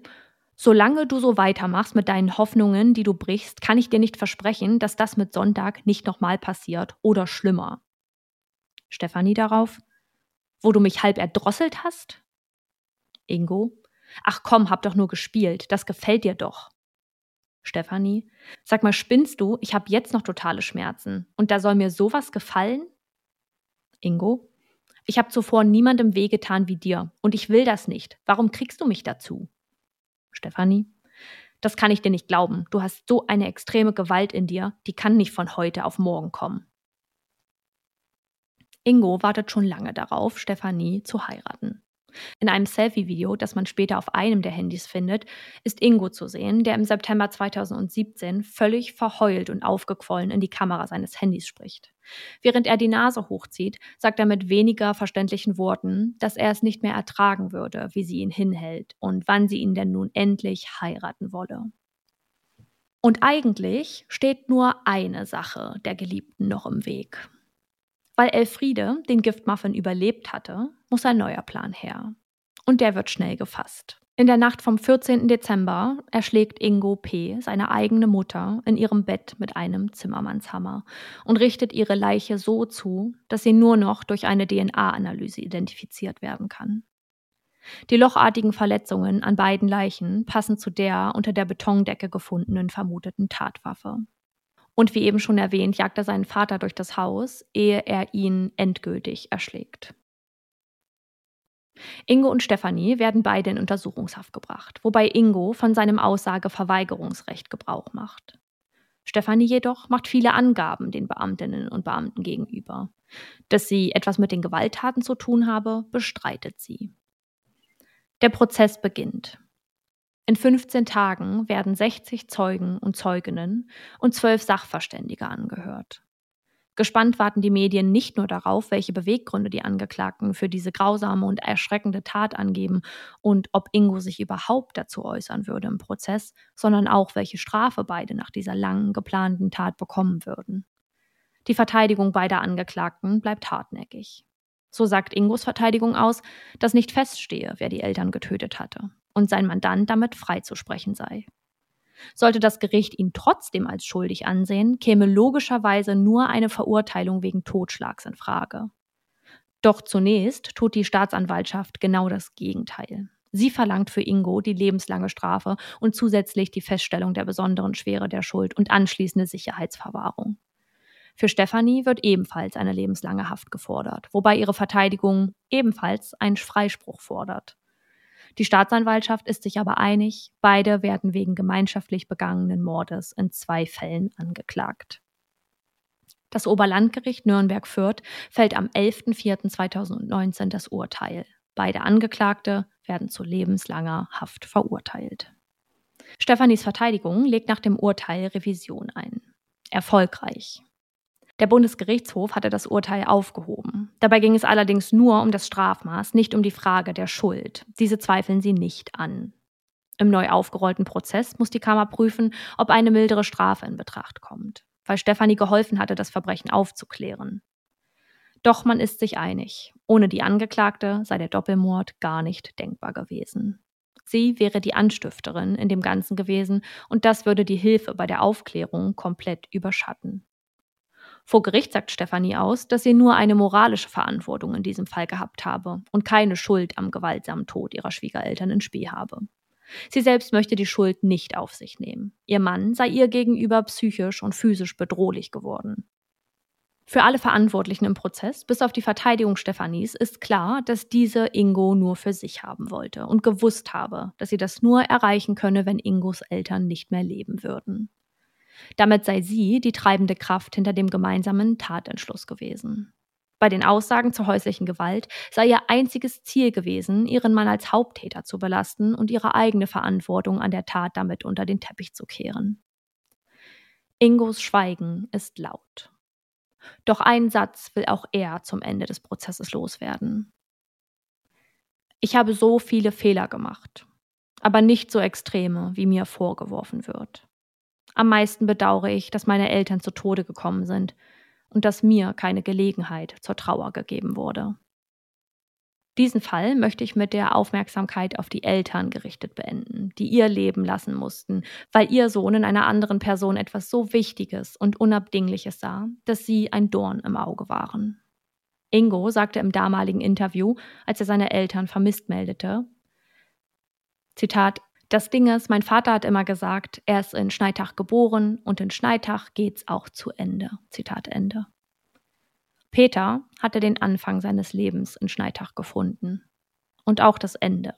Solange du so weitermachst mit deinen Hoffnungen, die du brichst, kann ich dir nicht versprechen, dass das mit Sonntag nicht nochmal passiert oder schlimmer. Stefanie darauf, wo du mich halb erdrosselt hast? Ingo, ach komm, hab doch nur gespielt, das gefällt dir doch. Stefanie, sag mal, spinnst du? Ich hab jetzt noch totale Schmerzen. Und da soll mir sowas gefallen? Ingo, ich hab zuvor niemandem wehgetan wie dir. Und ich will das nicht. Warum kriegst du mich dazu? Stefanie, das kann ich dir nicht glauben. Du hast so eine extreme Gewalt in dir, die kann nicht von heute auf morgen kommen. Ingo wartet schon lange darauf, Stefanie zu heiraten. In einem Selfie-Video, das man später auf einem der Handys findet, ist Ingo zu sehen, der im September 2017 völlig verheult und aufgequollen in die Kamera seines Handys spricht. Während er die Nase hochzieht, sagt er mit weniger verständlichen Worten, dass er es nicht mehr ertragen würde, wie sie ihn hinhält und wann sie ihn denn nun endlich heiraten wolle. Und eigentlich steht nur eine Sache der Geliebten noch im Weg. Weil Elfriede den Giftmuffin überlebt hatte, muss ein neuer Plan her. Und der wird schnell gefasst. In der Nacht vom 14. Dezember erschlägt Ingo P. seine eigene Mutter in ihrem Bett mit einem Zimmermannshammer und richtet ihre Leiche so zu, dass sie nur noch durch eine DNA-Analyse identifiziert werden kann. Die lochartigen Verletzungen an beiden Leichen passen zu der unter der Betondecke gefundenen vermuteten Tatwaffe. Und wie eben schon erwähnt, jagt er seinen Vater durch das Haus, ehe er ihn endgültig erschlägt. Ingo und Stefanie werden beide in Untersuchungshaft gebracht, wobei Ingo von seinem Aussageverweigerungsrecht Gebrauch macht. Stefanie jedoch macht viele Angaben den Beamtinnen und Beamten gegenüber. Dass sie etwas mit den Gewalttaten zu tun habe, bestreitet sie. Der Prozess beginnt. In 15 Tagen werden 60 Zeugen und Zeuginnen und zwölf Sachverständige angehört. Gespannt warten die Medien nicht nur darauf, welche Beweggründe die Angeklagten für diese grausame und erschreckende Tat angeben und ob Ingo sich überhaupt dazu äußern würde im Prozess, sondern auch, welche Strafe beide nach dieser langen geplanten Tat bekommen würden. Die Verteidigung beider Angeklagten bleibt hartnäckig. So sagt Ingos Verteidigung aus, dass nicht feststehe, wer die Eltern getötet hatte und sein Mandant damit freizusprechen sei. Sollte das Gericht ihn trotzdem als schuldig ansehen, käme logischerweise nur eine Verurteilung wegen Totschlags in Frage. Doch zunächst tut die Staatsanwaltschaft genau das Gegenteil. Sie verlangt für Ingo die lebenslange Strafe und zusätzlich die Feststellung der besonderen Schwere der Schuld und anschließende Sicherheitsverwahrung. Für Stefanie wird ebenfalls eine lebenslange Haft gefordert, wobei ihre Verteidigung ebenfalls einen Freispruch fordert. Die Staatsanwaltschaft ist sich aber einig, beide werden wegen gemeinschaftlich begangenen Mordes in zwei Fällen angeklagt. Das Oberlandgericht Nürnberg-Fürth fällt am 11.04.2019 das Urteil. Beide Angeklagte werden zu lebenslanger Haft verurteilt. Stefanis Verteidigung legt nach dem Urteil Revision ein. Erfolgreich. Der Bundesgerichtshof hatte das Urteil aufgehoben. Dabei ging es allerdings nur um das Strafmaß, nicht um die Frage der Schuld. Diese zweifeln sie nicht an. Im neu aufgerollten Prozess muss die Kammer prüfen, ob eine mildere Strafe in Betracht kommt, weil Stefanie geholfen hatte, das Verbrechen aufzuklären. Doch man ist sich einig, ohne die Angeklagte sei der Doppelmord gar nicht denkbar gewesen. Sie wäre die Anstifterin in dem Ganzen gewesen und das würde die Hilfe bei der Aufklärung komplett überschatten. Vor Gericht sagt Stefanie aus, dass sie nur eine moralische Verantwortung in diesem Fall gehabt habe und keine Schuld am gewaltsamen Tod ihrer Schwiegereltern in Spee habe. Sie selbst möchte die Schuld nicht auf sich nehmen. Ihr Mann sei ihr gegenüber psychisch und physisch bedrohlich geworden. Für alle Verantwortlichen im Prozess, bis auf die Verteidigung Stefanis, ist klar, dass diese Ingo nur für sich haben wollte und gewusst habe, dass sie das nur erreichen könne, wenn Ingos Eltern nicht mehr leben würden. Damit sei sie die treibende Kraft hinter dem gemeinsamen Tatentschluss gewesen. Bei den Aussagen zur häuslichen Gewalt sei ihr einziges Ziel gewesen, ihren Mann als Haupttäter zu belasten und ihre eigene Verantwortung an der Tat damit unter den Teppich zu kehren. Ingos Schweigen ist laut. Doch einen Satz will auch er zum Ende des Prozesses loswerden. Ich habe so viele Fehler gemacht, aber nicht so extreme, wie mir vorgeworfen wird. Am meisten bedauere ich, dass meine Eltern zu Tode gekommen sind und dass mir keine Gelegenheit zur Trauer gegeben wurde. Diesen Fall möchte ich mit der Aufmerksamkeit auf die Eltern gerichtet beenden, die ihr Leben lassen mussten, weil ihr Sohn in einer anderen Person etwas so Wichtiges und Unabdingliches sah, dass sie ein Dorn im Auge waren. Ingo sagte im damaligen Interview, als er seine Eltern vermisst meldete, Zitat, das Ding ist, mein Vater hat immer gesagt, er ist in Schneitach geboren und in Schneitach geht's auch zu Ende. Zitat Ende. Peter hatte den Anfang seines Lebens in Schneitach gefunden. Und auch das Ende.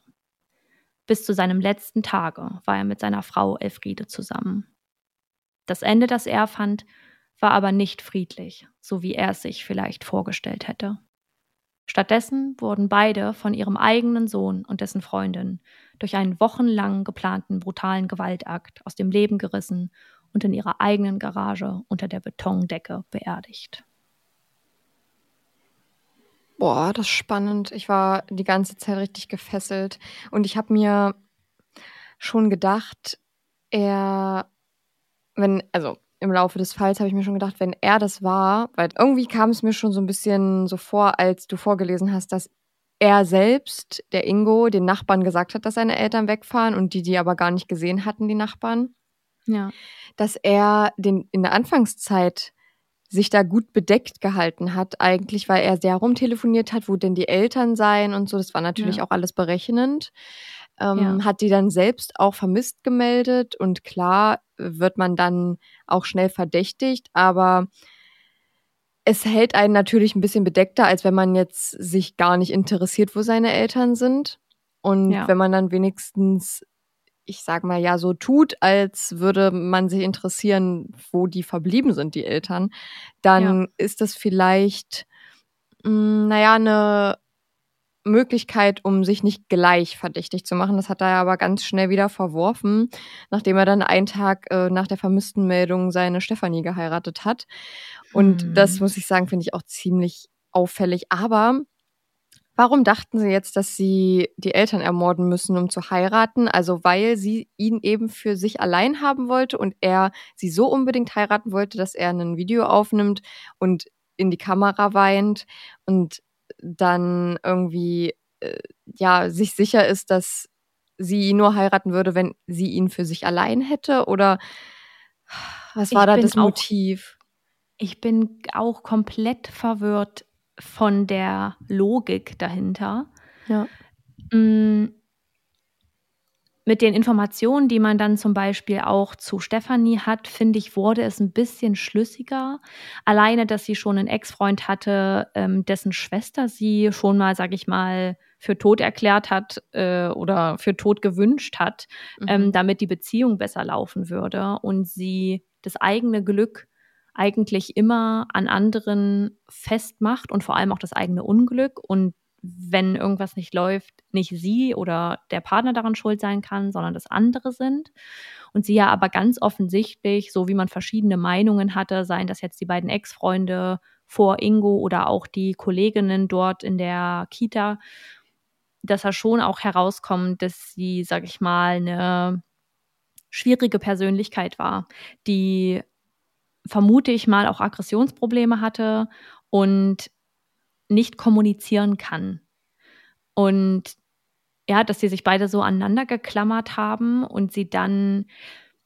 Bis zu seinem letzten Tage war er mit seiner Frau Elfriede zusammen. Das Ende, das er fand, war aber nicht friedlich, so wie er es sich vielleicht vorgestellt hätte. Stattdessen wurden beide von ihrem eigenen Sohn und dessen Freundin durch einen wochenlang geplanten brutalen Gewaltakt aus dem Leben gerissen und in ihrer eigenen Garage unter der Betondecke beerdigt. Boah, das ist spannend. Ich war die ganze Zeit richtig gefesselt. Und ich habe mir schon gedacht, er, wenn, also im Laufe des Falls habe ich mir schon gedacht, wenn er das war, weil irgendwie kam es mir schon so ein bisschen so vor, als du vorgelesen hast, dass er selbst, der Ingo, den Nachbarn gesagt hat, dass seine Eltern wegfahren und die, die aber gar nicht gesehen hatten, die Nachbarn. Ja. Dass er den, in der Anfangszeit sich da gut bedeckt gehalten hat, eigentlich, weil er sehr rumtelefoniert hat, wo denn die Eltern seien und so. Das war natürlich ja. auch alles berechnend. Ähm, ja. Hat die dann selbst auch vermisst gemeldet und klar wird man dann auch schnell verdächtigt, aber es hält einen natürlich ein bisschen bedeckter, als wenn man jetzt sich gar nicht interessiert, wo seine Eltern sind. Und ja. wenn man dann wenigstens ich sag mal ja, so tut, als würde man sich interessieren, wo die verblieben sind, die Eltern, dann ja. ist das vielleicht, mh, hm, naja, eine Möglichkeit, um sich nicht gleich verdächtig zu machen. Das hat er aber ganz schnell wieder verworfen, nachdem er dann einen Tag äh, nach der vermissten Meldung seine Stefanie geheiratet hat. Und hm. das muss ich sagen, finde ich auch ziemlich auffällig. Aber Warum dachten Sie jetzt, dass Sie die Eltern ermorden müssen, um zu heiraten? Also weil sie ihn eben für sich allein haben wollte und er sie so unbedingt heiraten wollte, dass er ein Video aufnimmt und in die Kamera weint und dann irgendwie äh, ja sich sicher ist, dass sie ihn nur heiraten würde, wenn sie ihn für sich allein hätte? Oder was war ich da das Motiv? Auch, ich bin auch komplett verwirrt von der Logik dahinter. Ja. Mit den Informationen, die man dann zum Beispiel auch zu Stefanie hat, finde ich, wurde es ein bisschen schlüssiger. Alleine, dass sie schon einen Ex-Freund hatte, ähm, dessen Schwester sie schon mal, sag ich mal, für tot erklärt hat äh, oder für tot gewünscht hat, ähm, mhm. ähm, damit die Beziehung besser laufen würde und sie das eigene Glück eigentlich immer an anderen festmacht und vor allem auch das eigene Unglück und wenn irgendwas nicht läuft, nicht sie oder der Partner daran schuld sein kann, sondern das andere sind. Und sie ja aber ganz offensichtlich, so wie man verschiedene Meinungen hatte, seien das jetzt die beiden Ex-Freunde vor Ingo oder auch die Kolleginnen dort in der Kita, dass er schon auch herauskommt, dass sie, sag ich mal, eine schwierige Persönlichkeit war, die vermute ich mal, auch Aggressionsprobleme hatte und nicht kommunizieren kann. Und ja, dass sie sich beide so aneinander geklammert haben und sie dann,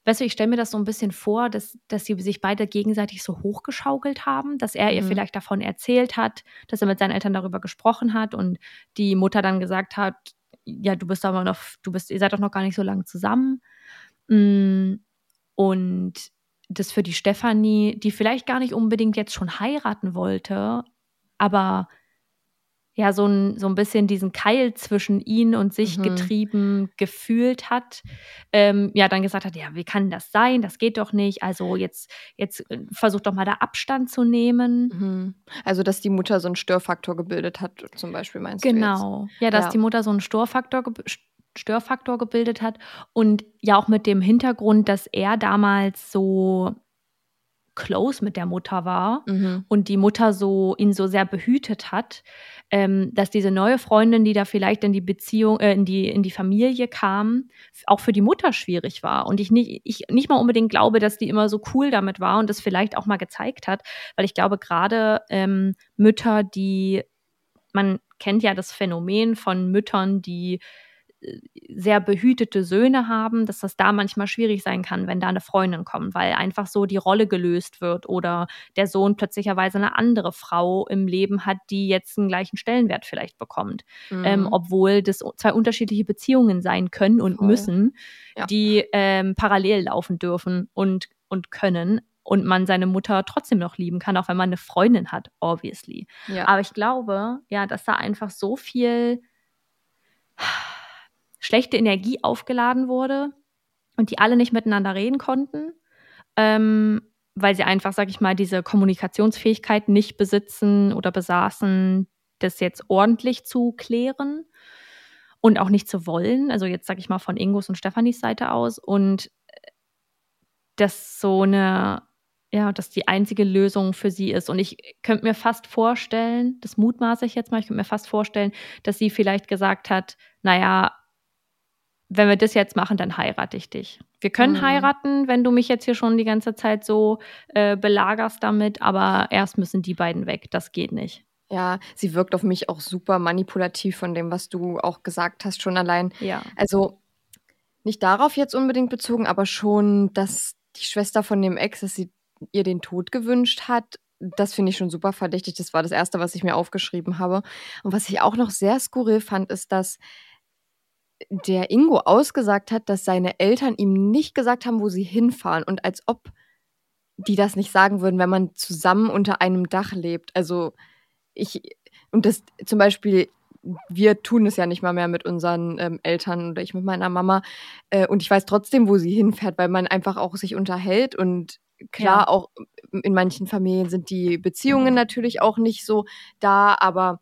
weißt du, ich stelle mir das so ein bisschen vor, dass, dass sie sich beide gegenseitig so hochgeschaukelt haben, dass er mhm. ihr vielleicht davon erzählt hat, dass er mit seinen Eltern darüber gesprochen hat und die Mutter dann gesagt hat, ja, du bist aber noch, du bist, ihr seid doch noch gar nicht so lange zusammen. Mm, und das für die Stefanie, die vielleicht gar nicht unbedingt jetzt schon heiraten wollte, aber ja so ein, so ein bisschen diesen Keil zwischen ihn und sich mhm. getrieben gefühlt hat, ähm, ja dann gesagt hat, ja, wie kann das sein? Das geht doch nicht. Also jetzt, jetzt äh, versucht doch mal da Abstand zu nehmen. Mhm. Also, dass die Mutter so einen Störfaktor gebildet hat, zum Beispiel, meinst genau. du? Genau. Ja, dass ja. die Mutter so einen Störfaktor, Störfaktor gebildet hat und ja auch mit dem Hintergrund, dass er damals so close mit der Mutter war mhm. und die Mutter so ihn so sehr behütet hat, ähm, dass diese neue Freundin, die da vielleicht in die Beziehung, äh, in die in die Familie kam, auch für die Mutter schwierig war und ich nicht ich nicht mal unbedingt glaube, dass die immer so cool damit war und das vielleicht auch mal gezeigt hat, weil ich glaube gerade ähm, Mütter, die man kennt ja das Phänomen von Müttern, die sehr behütete Söhne haben, dass das da manchmal schwierig sein kann, wenn da eine Freundin kommt, weil einfach so die Rolle gelöst wird oder der Sohn plötzlicherweise eine andere Frau im Leben hat, die jetzt einen gleichen Stellenwert vielleicht bekommt. Mhm. Ähm, obwohl das zwei unterschiedliche Beziehungen sein können und Voll. müssen, ja. die ähm, parallel laufen dürfen und, und können und man seine Mutter trotzdem noch lieben kann, auch wenn man eine Freundin hat, obviously. Ja. Aber ich glaube, ja, dass da einfach so viel schlechte Energie aufgeladen wurde und die alle nicht miteinander reden konnten, ähm, weil sie einfach, sag ich mal, diese Kommunikationsfähigkeit nicht besitzen oder besaßen, das jetzt ordentlich zu klären und auch nicht zu wollen. Also jetzt sag ich mal von Ingos und Stefanis Seite aus und äh, das so eine ja, dass die einzige Lösung für sie ist. Und ich könnte mir fast vorstellen, das mutmaße ich jetzt mal, ich könnte mir fast vorstellen, dass sie vielleicht gesagt hat, naja, wenn wir das jetzt machen, dann heirate ich dich. Wir können mhm. heiraten, wenn du mich jetzt hier schon die ganze Zeit so äh, belagerst damit, aber erst müssen die beiden weg. Das geht nicht. Ja, sie wirkt auf mich auch super manipulativ von dem, was du auch gesagt hast, schon allein. Ja. Also nicht darauf jetzt unbedingt bezogen, aber schon, dass die Schwester von dem Ex, dass sie ihr den Tod gewünscht hat. Das finde ich schon super verdächtig. Das war das Erste, was ich mir aufgeschrieben habe. Und was ich auch noch sehr skurril fand, ist, dass der Ingo ausgesagt hat, dass seine Eltern ihm nicht gesagt haben, wo sie hinfahren und als ob die das nicht sagen würden, wenn man zusammen unter einem Dach lebt. Also ich, und das zum Beispiel, wir tun es ja nicht mal mehr mit unseren ähm, Eltern oder ich mit meiner Mama äh, und ich weiß trotzdem, wo sie hinfährt, weil man einfach auch sich unterhält und klar, ja. auch in manchen Familien sind die Beziehungen natürlich auch nicht so da, aber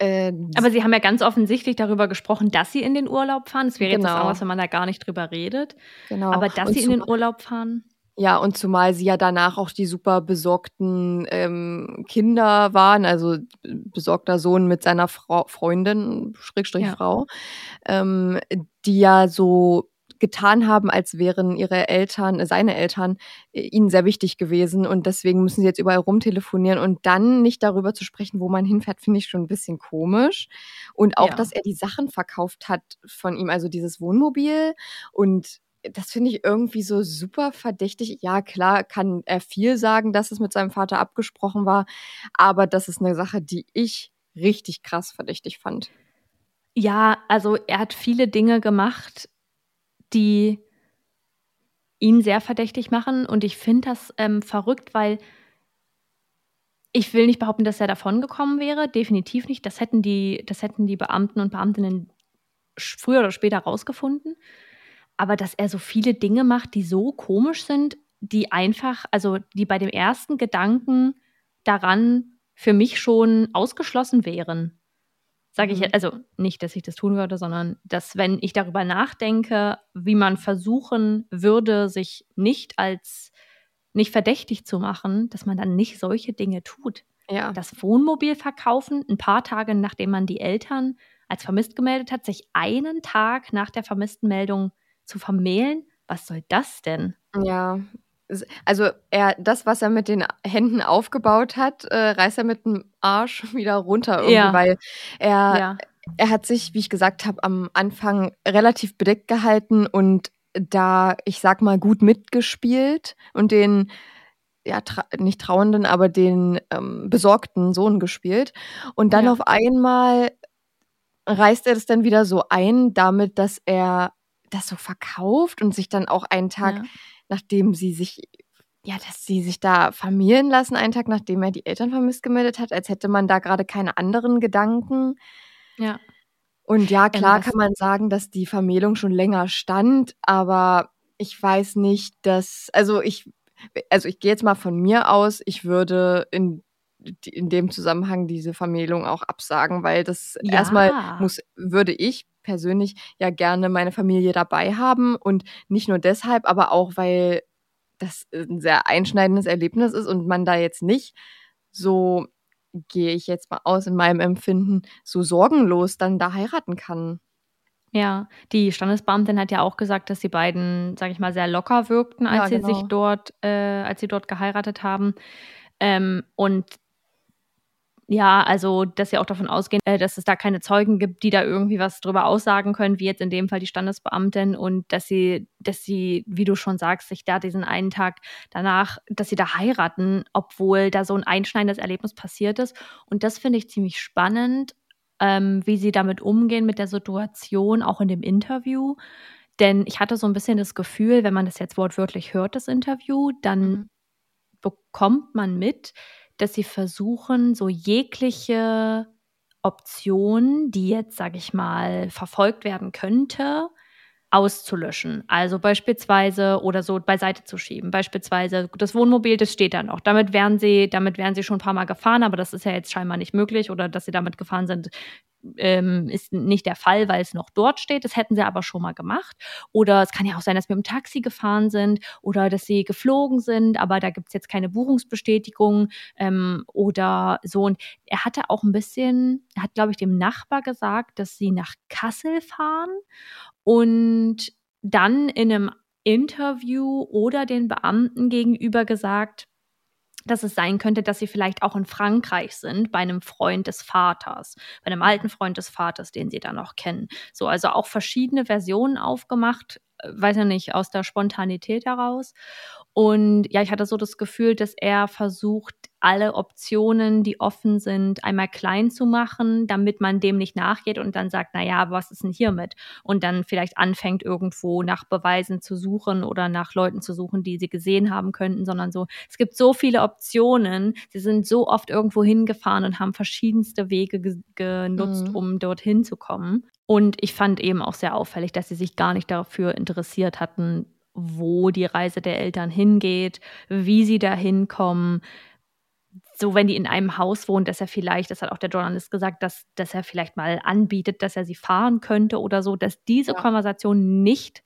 äh, aber Sie haben ja ganz offensichtlich darüber gesprochen, dass Sie in den Urlaub fahren. Es wäre genau. jetzt was anderes, wenn man da gar nicht drüber redet. Genau. Aber dass und Sie in den Urlaub fahren. Ja, und zumal sie ja danach auch die super besorgten ähm, Kinder waren, also besorgter Sohn mit seiner Frau, Freundin, Schrägstrich ja. Frau, ähm, die ja so getan haben, als wären ihre Eltern, seine Eltern, äh, ihnen sehr wichtig gewesen. Und deswegen müssen sie jetzt überall rumtelefonieren und dann nicht darüber zu sprechen, wo man hinfährt, finde ich schon ein bisschen komisch. Und auch, ja. dass er die Sachen verkauft hat von ihm, also dieses Wohnmobil und das finde ich irgendwie so super verdächtig. Ja, klar kann er viel sagen, dass es mit seinem Vater abgesprochen war, aber das ist eine Sache, die ich richtig krass verdächtig fand. Ja, also er hat viele Dinge gemacht, die ihn sehr verdächtig machen. Und ich finde das ähm, verrückt, weil ich will nicht behaupten, dass er davon gekommen wäre. Definitiv nicht. Das hätten die, das hätten die Beamten und Beamtinnen früher oder später rausgefunden. Aber dass er so viele Dinge macht, die so komisch sind, die einfach, also die bei dem ersten Gedanken daran für mich schon ausgeschlossen wären. Sage ich, mhm. also nicht, dass ich das tun würde, sondern dass, wenn ich darüber nachdenke, wie man versuchen würde, sich nicht als nicht verdächtig zu machen, dass man dann nicht solche Dinge tut. Ja. Das Wohnmobil verkaufen, ein paar Tage nachdem man die Eltern als vermisst gemeldet hat, sich einen Tag nach der vermissten Meldung zu vermählen, was soll das denn? Ja, also er, das, was er mit den Händen aufgebaut hat, äh, reißt er mit dem Arsch wieder runter irgendwie, ja. weil er, ja. er hat sich, wie ich gesagt habe, am Anfang relativ bedeckt gehalten und da, ich sag mal, gut mitgespielt und den ja, tra nicht trauenden, aber den ähm, besorgten Sohn gespielt. Und dann ja. auf einmal reißt er das dann wieder so ein, damit, dass er das so verkauft und sich dann auch einen Tag ja nachdem sie sich ja, dass sie sich da vermählen lassen, einen Tag nachdem er die Eltern vermisst gemeldet hat, als hätte man da gerade keine anderen Gedanken. Ja. Und ja, Ähm, klar kann man sagen, dass die Vermählung schon länger stand, aber ich weiß nicht, dass also ich also ich gehe jetzt mal von mir aus, ich würde in in dem Zusammenhang diese Vermählung auch absagen, weil das erstmal Ja. muss würde ich persönlich ja gerne meine Familie dabei haben und nicht nur deshalb, aber auch, weil das 'n sehr einschneidendes Erlebnis ist und man da jetzt nicht so, gehe ich jetzt mal aus in meinem Empfinden, so sorgenlos dann da heiraten kann. Ja, die Standesbeamtin hat ja auch gesagt, dass die beiden, sage ich mal, sehr locker wirkten, Ja, als sie sich genau. dort äh, als sie dort geheiratet haben. Ähm, und ja, also, dass sie auch davon ausgehen, äh, dass es da keine Zeugen gibt, die da irgendwie was drüber aussagen können, wie jetzt in dem Fall die Standesbeamtin und dass sie dass sie, wie du schon sagst, sich da diesen einen Tag danach dass sie da heiraten, obwohl da so 'n einschneidendes Erlebnis passiert ist. Und das finde ich ziemlich spannend, ähm, wie sie damit umgehen mit der Situation, auch in dem Interview. Denn ich hatte so 'n bisschen das Gefühl, wenn man das jetzt wortwörtlich hört, das Interview, dann Mhm. bekommt man mit, dass sie versuchen, so jegliche Option, die jetzt, sage ich mal, verfolgt werden könnte, auszulöschen. Also, beispielsweise oder so beiseite zu schieben. Beispielsweise das Wohnmobil, das steht da noch. Damit wären sie damit wären sie schon 'n paarmal gefahren, aber das ist ja jetzt scheinbar nicht möglich oder dass sie damit gefahren sind, ähm, ist nicht der Fall, weil es noch dort steht. Das hätten sie aber schon mal gemacht. Oder es kann ja auch sein, dass wir mit'm Taxi gefahren sind oder dass sie geflogen sind, aber da gibt's jetzt keine Buchungsbestätigung, ähm, oder so. Und er hatte auch 'n bisschen er hat, glaube ich, dem Nachbar gesagt, dass sie nach Kassel fahren und dann in 'nem Interview oder den Beamten gegenüber gesagt, dass es sein könnte, dass sie vielleicht auch in Frankreich sind bei 'nem Freund des Vaters, bei 'nem alten Freund des Vaters, den sie da noch kennen. So, also auch verschiedene Versionen aufgemacht, äh, weiß ja nicht, aus der Spontanität heraus. Und ja, ich hatte so das Gefühl, dass er versucht, alle Optionen, die offen sind, einmal klein zu machen, damit man dem nicht nachgeht und dann sagt: „Na ja, was ist 'n hiermit?“ Und dann vielleicht anfängt, irgendwo nach Beweisen zu suchen oder nach Leuten zu suchen, die sie gesehen haben könnten, sondern so es gibt so viele Optionen. Sie sind so oft irgendwo hingefahren und haben verschiedenste Wege ges genutzt, Mhm. um dorthin zu kommen. Und ich fand eben auch sehr auffällig, dass sie sich gar nicht dafür interessiert hatten, wo die Reise der Eltern hingeht, wie sie da hinkommen. So, wenn die in einem Haus wohnen, dass er vielleicht das hat auch der Journalist gesagt, dass dass er vielleicht mal anbietet, dass er sie fahren könnte oder so. Dass diese Ja. Konversation nicht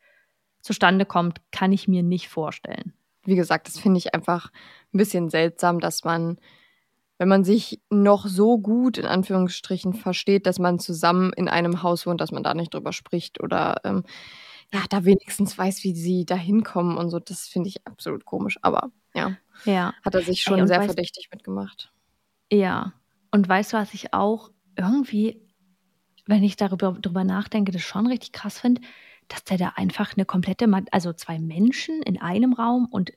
zustande kommt, kann ich mir nicht vorstellen. Wie gesagt, das finde ich einfach 'n bisschen seltsam, dass man, wenn man sich noch so gut in Anführungsstrichen versteht, dass man zusammen in einem Haus wohnt, dass man da nicht drüber spricht oder, ähm, ja, da wenigstens weiß, wie sie da hinkommen und so. Das finde ich absolut komisch, aber ja, Ja. hat er sich Ey, schon und sehr weißt verdächtig mitgemacht. Ja. Und weißt du, was ich auch irgendwie, wenn ich darüber drüber nachdenke, das schon richtig krass finde, dass der da einfach 'ne komplette also 2 Menschen in einem Raum und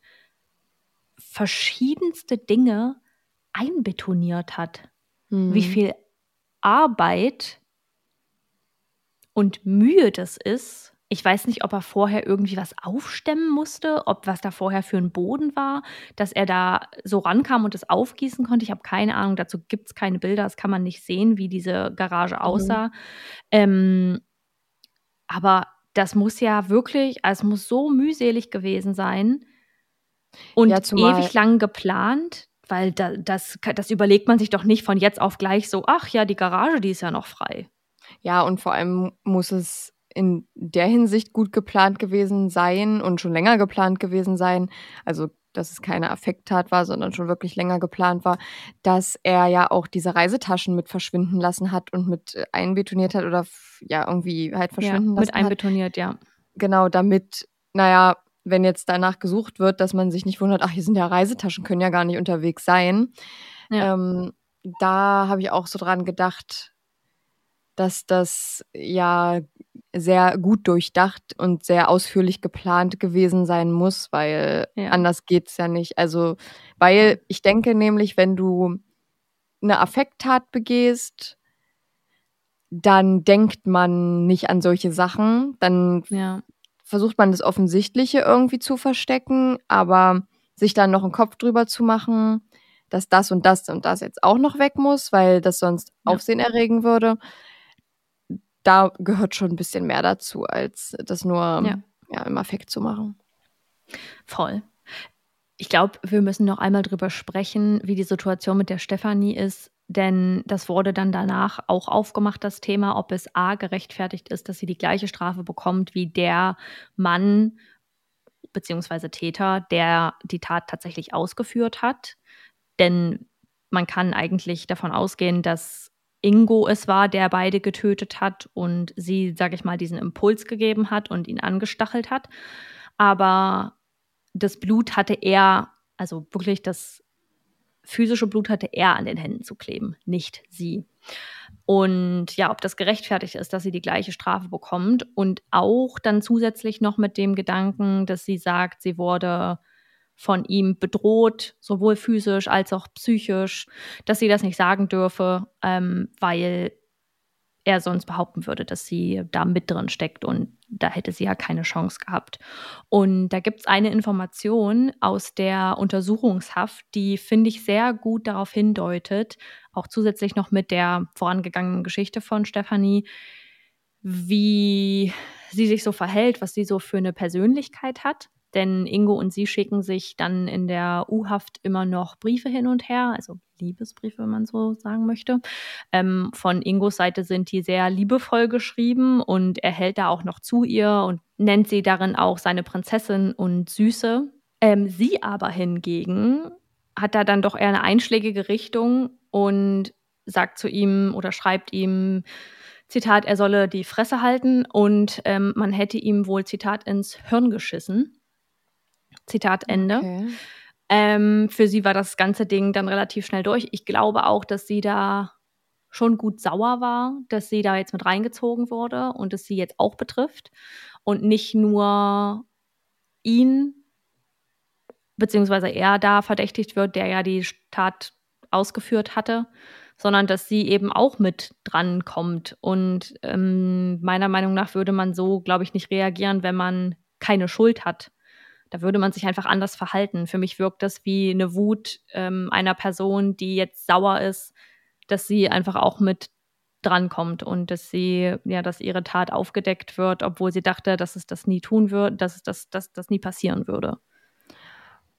verschiedenste Dinge einbetoniert hat. Wie Mhm. viel Arbeit und Mühe das ist. Ich weiß nicht, ob er vorher irgendwie was aufstemmen musste, ob was da vorher für 'n Boden war, dass er da so rankam und das aufgießen konnte. Ich habe keine Ahnung, dazu gibt's keine Bilder, das kann man nicht sehen, wie diese Garage Mhm. aussah. Ähm, aber das muss ja wirklich also, es muss so mühselig gewesen sein und Ja, ewig lang geplant, weil da das das überlegt man sich doch nicht von jetzt auf gleich so: „Ach ja, die Garage, die ist ja noch frei.“ Ja, und vor allem muss es in der Hinsicht gut geplant gewesen sein und schon länger geplant gewesen sein, also, dass es keine Affekttat war, sondern schon wirklich länger geplant war, dass er ja auch diese Reisetaschen mit verschwinden lassen hat und mit äh, einbetoniert hat oder ja, irgendwie halt Ja, verschwinden mit lassen hat. einbetoniert, ja. Genau, damit, na ja, wenn jetzt danach gesucht wird, dass man sich nicht wundert: „Ach, hier sind ja Reisetaschen, können ja gar nicht unterwegs sein.“ Ja. Ähm, da habe ich auch so dran gedacht, dass das ja sehr gut durchdacht und sehr ausführlich geplant gewesen sein muss, weil Ja. anders geht's ja nicht. Also, weil ich denke nämlich, wenn du 'ne Affekttat begehst dann denkt man nicht an solche Sachen. Dann Ja. versucht man das Offensichtliche irgendwie zu verstecken, aber sich dann noch einen Kopf drüber zu machen, dass das und das und das jetzt auch noch weg muss, weil das sonst ja. Aufsehen erregen würde. Da gehört schon ein bisschen mehr dazu, als das nur ja. ja im Affekt zu machen. Voll. Ich glaube, wir müssen noch einmal drüber sprechen, wie die Situation mit der Stefanie ist, denn das wurde dann danach auch aufgemacht, das Thema, ob es A gerechtfertigt ist, dass sie die gleiche Strafe bekommt wie der Mann bzw. Täter, der die Tat tatsächlich ausgeführt hat. Denn man kann eigentlich davon ausgehen, dass Ingo es war, der beide getötet hat und sie, sage ich mal, diesen Impuls gegeben hat und ihn angestachelt hat. Aber das Blut hatte er, also wirklich das physische Blut hatte er an den Händen zu kleben, nicht sie. Und ja, ob das gerechtfertigt ist, dass sie die gleiche Strafe bekommt und auch dann zusätzlich noch mit dem Gedanken, dass sie sagt, sie wurde von ihm bedroht, sowohl physisch als auch psychisch, dass sie das nicht sagen dürfe, ähm, weil er sonst behaupten würde, dass sie da mit drin steckt und da hätte sie ja keine Chance gehabt. Und da gibt es eine Information aus der Untersuchungshaft, die finde ich sehr gut darauf hindeutet, auch zusätzlich noch mit der vorangegangenen Geschichte von Stefanie, wie sie sich so verhält, was sie so für eine Persönlichkeit hat. Denn Ingo und sie schicken sich dann in der U-Haft immer noch Briefe hin und her, also Liebesbriefe, wenn man so sagen möchte. Ähm, von Ingos Seite sind die sehr liebevoll geschrieben und er hält da auch noch zu ihr und nennt sie darin auch seine Prinzessin und Süße. Ähm, sie aber hingegen hat da dann doch eher eine einschlägige Richtung und sagt zu ihm oder schreibt ihm, Zitat, er solle die Fresse halten und ähm, man hätte ihm wohl, Zitat, ins Hirn geschissen. Zitat Ende. Okay. Ähm, für sie war das ganze Ding dann relativ schnell durch. Ich glaube auch, dass sie da schon gut sauer war, dass sie da jetzt mit reingezogen wurde und es sie jetzt auch betrifft und nicht nur ihn beziehungsweise er da verdächtigt wird, der ja die Tat ausgeführt hatte, sondern dass sie eben auch mit dran kommt. Und ähm, meiner Meinung nach würde man so, glaube ich, nicht reagieren, wenn man keine Schuld hat. Da würde man sich einfach anders verhalten. Für mich wirkt das wie eine Wut ähm, einer Person, die jetzt sauer ist, dass sie einfach auch mit drankommt und dass sie, ja, dass ihre Tat aufgedeckt wird, obwohl sie dachte, dass es das nie tun würde, dass es das, das, das nie passieren würde.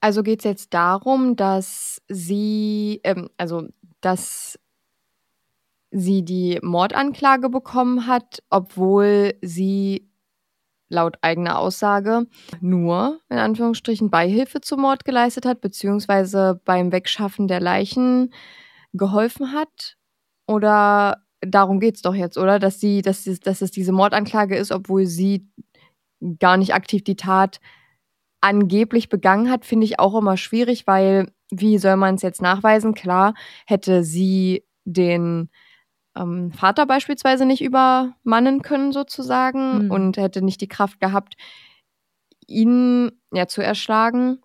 Also geht es jetzt darum, dass sie, ähm, also dass sie die Mordanklage bekommen hat, obwohl sie laut eigener Aussage nur, in Anführungsstrichen, Beihilfe zum Mord geleistet hat, beziehungsweise beim Wegschaffen der Leichen geholfen hat? Oder darum geht es doch jetzt, oder? Dass sie, dass, sie, dass es diese Mordanklage ist, obwohl sie gar nicht aktiv die Tat angeblich begangen hat, finde ich auch immer schwierig, weil wie soll man es jetzt nachweisen? Klar, hätte sie den ähm, Vater beispielsweise nicht übermannen können sozusagen mhm. und hätte nicht die Kraft gehabt, ihn ja zu erschlagen.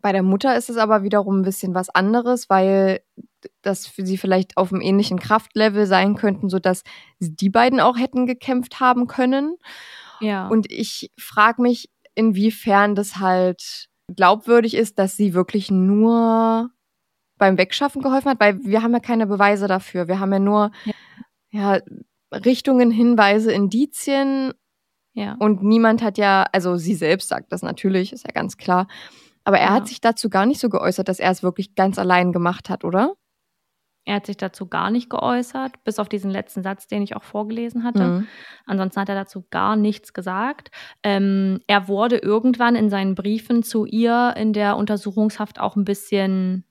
Bei der Mutter ist es aber wiederum ein bisschen was anderes, weil das für sie vielleicht auf einem ähnlichen Kraftlevel sein könnten, sodass die beiden auch hätten gekämpft haben können. Ja. Und ich frage mich, inwiefern das halt glaubwürdig ist, dass sie wirklich nur beim Wegschaffen geholfen hat, weil wir haben ja keine Beweise dafür. Wir haben ja nur ja, ja Richtungen, Hinweise, Indizien. Ja. Und niemand hat ja, also sie selbst sagt das natürlich, ist ja ganz klar. Aber er ja. hat sich dazu gar nicht so geäußert, dass er es wirklich ganz allein gemacht hat, oder? Er hat sich dazu gar nicht geäußert, bis auf diesen letzten Satz, den ich auch vorgelesen hatte. Mhm. Ansonsten hat er dazu gar nichts gesagt. Ähm, er wurde irgendwann in seinen Briefen zu ihr in der Untersuchungshaft auch ein bisschen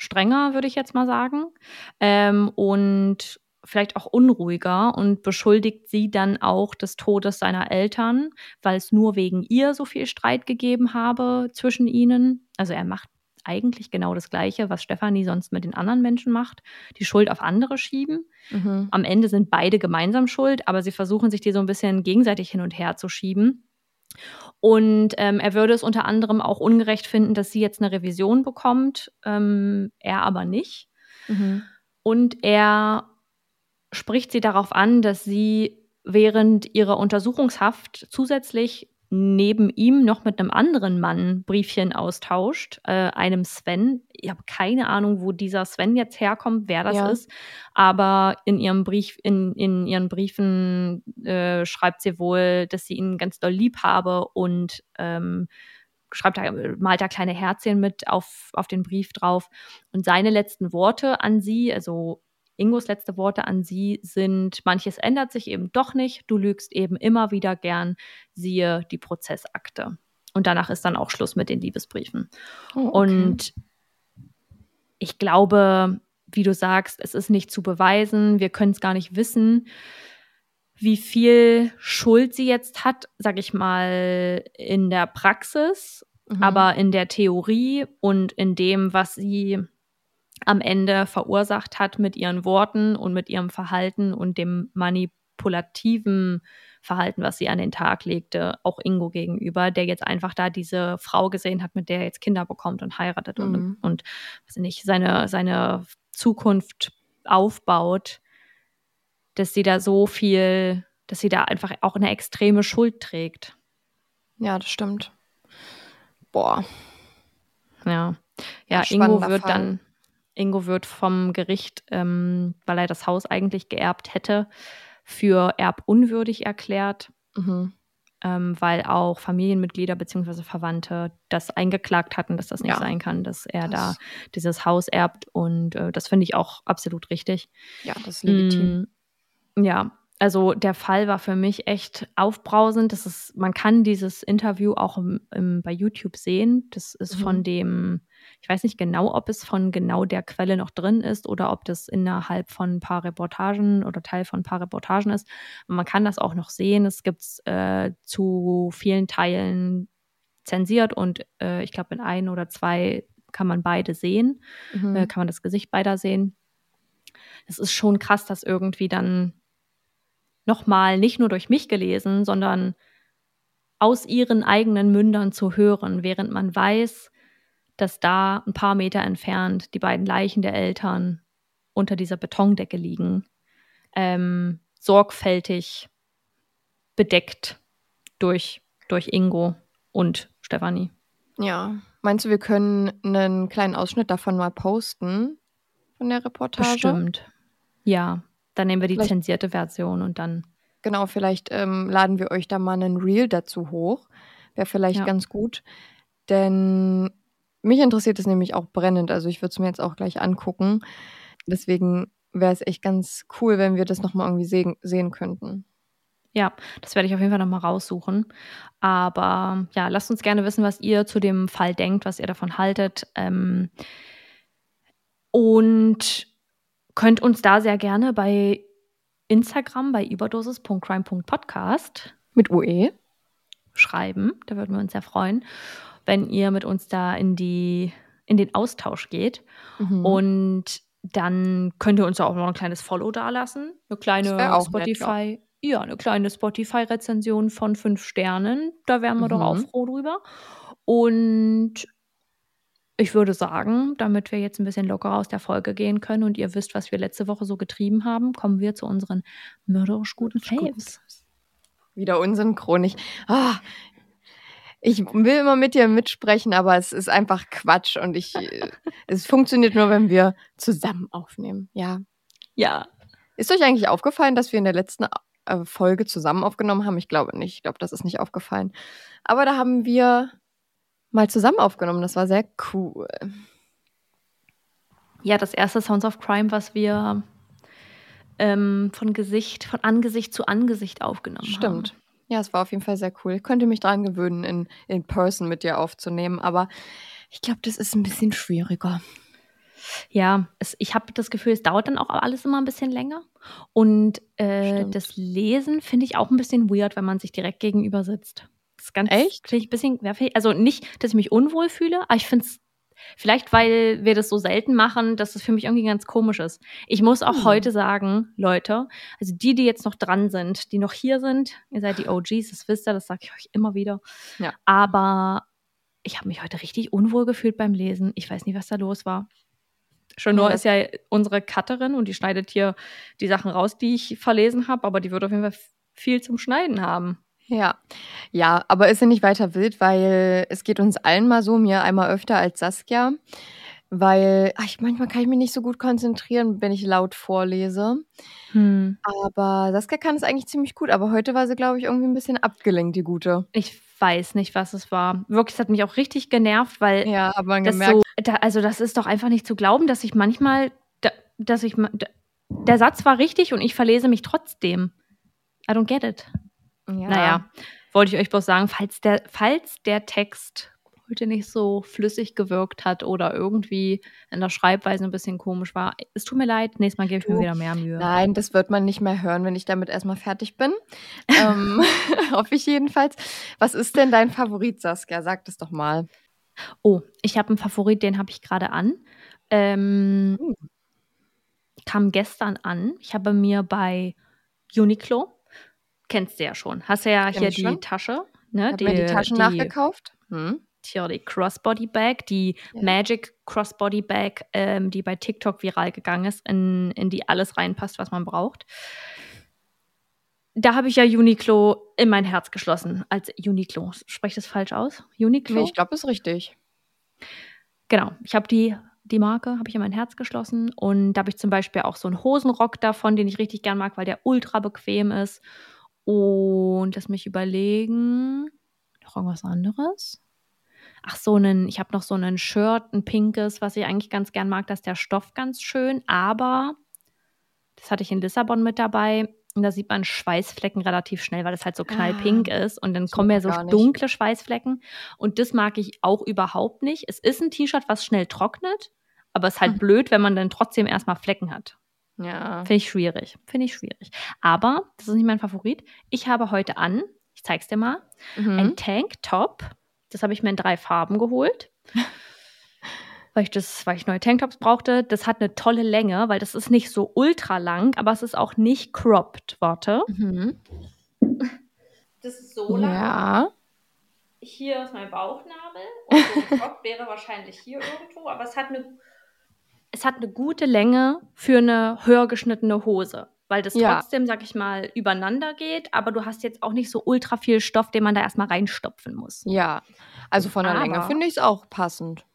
strenger, würde ich jetzt mal sagen. Ähm, und vielleicht auch unruhiger und beschuldigt sie dann auch des Todes seiner Eltern, weil es nur wegen ihr so viel Streit gegeben habe zwischen ihnen. Also er macht eigentlich genau das Gleiche, was Stefanie sonst mit den anderen Menschen macht, die Schuld auf andere schieben. Mhm. Am Ende sind beide gemeinsam schuld, aber sie versuchen sich die so ein bisschen gegenseitig hin und her zu schieben. Und ähm, er würde es unter anderem auch ungerecht finden, dass sie jetzt eine Revision bekommt, ähm, er aber nicht. Mhm. Und er spricht sie darauf an, dass sie während ihrer Untersuchungshaft zusätzlich neben ihm noch mit einem anderen Mann Briefchen austauscht, äh, einem Sven. Ich habe keine Ahnung, wo dieser Sven jetzt herkommt, wer das Ja. ist. Aber in ihrem Brief, in, in ihren Briefen äh, schreibt sie wohl, dass sie ihn ganz doll lieb habe und ähm, schreibt da, malt da kleine Herzchen mit auf, auf den Brief drauf. Und seine letzten Worte an sie, also Ingos letzte Worte an sie sind, manches ändert sich eben doch nicht, du lügst eben immer wieder gern, siehe die Prozessakte. Und danach ist dann auch Schluss mit den Liebesbriefen. Oh, okay. Und ich glaube, wie du sagst, es ist nicht zu beweisen, wir können es gar nicht wissen, wie viel Schuld sie jetzt hat, sag ich mal, in der Praxis, Mhm. aber in der Theorie und in dem, was sie am Ende verursacht hat mit ihren Worten und mit ihrem Verhalten und dem manipulativen Verhalten, was sie an den Tag legte, auch Ingo gegenüber, der jetzt einfach da diese Frau gesehen hat, mit der er jetzt Kinder bekommt und heiratet Mhm. und, und weiß ich nicht, seine, seine Zukunft aufbaut, dass sie da so viel, dass sie da einfach auch eine extreme Schuld trägt. Ja, das stimmt. Boah. Ja. Ja, Ingo wird Fall. dann, Ingo wird vom Gericht, ähm, weil er das Haus eigentlich geerbt hätte, für erbunwürdig erklärt, Mhm. ähm, weil auch Familienmitglieder bzw. Verwandte das eingeklagt hatten, dass das nicht Ja. sein kann, dass er da Das- dieses Haus erbt. Und äh, das finde ich auch absolut richtig. Ja, das ist legitim. Mm, Ja, also der Fall war für mich echt aufbrausend. Das ist, man kann dieses Interview auch im, im, bei YouTube sehen. Das ist Mhm. von dem, ich weiß nicht genau, ob es von genau der Quelle noch drin ist oder ob das innerhalb von ein paar Reportagen oder Teil von ein paar Reportagen ist. Man kann das auch noch sehen. Es gibt äh, zu vielen Teilen zensiert und äh, ich glaube in ein oder zwei kann man beide sehen Mhm. äh, kann man das Gesicht beider sehen. Es ist schon krass, das irgendwie dann nochmal nicht nur durch mich gelesen, sondern aus ihren eigenen Mündern zu hören, während man weiß, dass da ein paar Meter entfernt die beiden Leichen der Eltern unter dieser Betondecke liegen, ähm, sorgfältig bedeckt durch, durch Ingo und Stefanie. Ja. Meinst du, wir können einen kleinen Ausschnitt davon mal posten? Von der Reportage? Bestimmt. Ja, dann nehmen wir die Vielleicht- zensierte Version und dann Genau, vielleicht ähm, laden wir euch da mal einen Reel dazu hoch. Wäre vielleicht Ja. ganz gut. Denn mich interessiert es nämlich auch brennend. Also ich würde es mir jetzt auch gleich angucken. Deswegen wäre es echt ganz cool, wenn wir das nochmal irgendwie sehen, sehen könnten. Ja, das werde ich auf jeden Fall nochmal raussuchen. Aber ja, lasst uns gerne wissen, was ihr zu dem Fall denkt, was ihr davon haltet. Ähm, und könnt uns da sehr gerne bei Instagram bei überdosis.crime.podcast Mit UE? schreiben. Da würden wir uns sehr freuen, wenn ihr mit uns da in, die, in den Austausch geht. Mhm. Und dann könnt ihr uns auch noch ein kleines Follow dalassen. Eine kleine auch nett, Spotify. ja. eine kleine Spotify-Rezension von fünf Sternen. Da wären wir doch auch Mhm. froh drüber. Und ich würde sagen, damit wir jetzt ein bisschen lockerer aus der Folge gehen können und ihr wisst, was wir letzte Woche so getrieben haben, kommen wir zu unseren mörderisch guten Faves. Wieder unsynchron. Ich, ah, ich will immer mit dir mitsprechen, aber es ist einfach Quatsch und ich, äh, es funktioniert nur, wenn wir zusammen aufnehmen. Ja. Ja, Ist euch eigentlich aufgefallen, dass wir in der letzten äh, Folge zusammen aufgenommen haben? Ich glaube nicht. Ich glaube, das ist nicht aufgefallen. Aber da haben wir mal zusammen aufgenommen. Das war sehr cool. Ja, das erste Sounds of Crime, was wir ähm, von Gesicht, von Angesicht zu Angesicht aufgenommen haben. Stimmt. Ja, es war auf jeden Fall sehr cool. Ich könnte mich daran gewöhnen, in, in Person mit dir aufzunehmen, aber ich glaube, das ist ein bisschen schwieriger. Ja, es, ich habe das Gefühl, es dauert dann auch alles immer ein bisschen länger. Und äh, Stimmt. das Lesen finde ich auch ein bisschen weird, wenn man sich direkt gegenüber sitzt. Das ganz, Echt? Finde ich ein bisschen, ich- also nicht, dass ich mich unwohl fühle, aber ich finde es, vielleicht weil wir das so selten machen, dass es für mich irgendwie ganz komisch ist. Ich muss auch Hm. heute sagen, Leute, also die, die jetzt noch dran sind, die noch hier sind, ihr seid die OGs, das wisst ihr, das sage ich euch immer wieder. Ja. Aber ich habe mich heute richtig unwohl gefühlt beim Lesen. Ich weiß nicht, was da los war. Chanor Ja, ist ja unsere Cutterin und die schneidet hier die Sachen raus, die ich verlesen habe, aber die wird auf jeden Fall viel zum Schneiden haben. Ja. Ja, aber ist ja nicht weiter wild, weil es geht uns allen mal so, mir einmal öfter als Saskia, weil ach, ich manchmal kann ich mich nicht so gut konzentrieren, wenn ich laut vorlese. Hm. Aber Saskia kann es eigentlich ziemlich gut, aber heute war sie, glaube ich, irgendwie ein bisschen abgelenkt, die Gute. Ich weiß nicht, was es war. Wirklich, es hat mich auch richtig genervt, weil Ja, hat man das gemerkt. so da also, das ist doch einfach nicht zu glauben, dass ich manchmal da dass ich ma d der Satz war richtig und ich verlese mich trotzdem. I don't get it. Ja. Na ja, wollte ich euch bloß sagen, falls der falls der Text heute nicht so flüssig gewirkt hat oder irgendwie in der Schreibweise 'n bisschen komisch war, es tut mir leid, nächstes Mal gebe ich mir Du, wieder mehr Mühe. nein, das wird man nicht mehr hören, wenn ich damit erst mal fertig bin. Ähm, hoffe ich jedenfalls. Was ist denn dein Favorit, Saskia? Sag das doch mal. Oh, ich habe 'n Favorit, den habe ich grade an. Ähm Uh. kam gestern an. Ich habe mir bei Uniqlo kennst du ja schon, hast du ja Kenn hier ich die schon. Tasche, ne, die die Taschen die nachgekauft. Tja, die Crossbody Bag, die Ja. Magic Crossbody Bag, ähm, die bei TikTok viral gegangen ist, in in die alles reinpasst, was man braucht. Da habe ich ja Uniqlo in mein Herz geschlossen als Uniqlo. Spreche ich das falsch aus? Uniqlo? ich glaube, ist richtig. Genau. Ich habe die die Marke habe ich in mein Herz geschlossen und da habe ich zum Beispiel auch so 'n Hosenrock davon, den ich richtig gern mag, weil der ultra bequem ist. Und lass mich überlegen, noch irgendwas anderes? Ach so, 'nen ich habe noch so 'nen Shirt, 'n pinkes, was ich eigentlich ganz gern mag. Da ist der Stoff ganz schön, aber das hatte ich in Lissabon mit dabei und da sieht man Schweißflecken relativ schnell, weil das halt so knallpink Ah, ist und dann kommen ja so dunkle Schweißflecken und das mag ich auch überhaupt nicht. Es ist 'n T-Shirt, was schnell trocknet, aber ist halt Hm. blöd, wenn man dann trotzdem erst mal Flecken hat. Ja. Finde ich schwierig, finde ich schwierig. Aber das ist nicht mein Favorit. Ich habe heute an ich zeige es dir mal, ein Mhm. Tanktop. Das habe ich mir in 3 Farben geholt. Weil ich das weil ich neue Tanktops brauchte. Das hat 'ne tolle Länge, weil das ist nicht so ultra lang, aber es ist auch nicht cropped. Warte. Mhm. Das ist so lang. Ja. Hier ist mein Bauchnabel und so 'n Crop wäre wahrscheinlich hier irgendwo, aber es hat 'ne es hat 'ne gute Länge für 'ne höher geschnittene Hose, weil das Ja. trotzdem, sage ich mal, übereinander geht, aber du hast jetzt auch nicht so ultra viel Stoff, den man da erst mal reinstopfen muss. Ja. Also, von der Länge Aber finde ich's auch passend.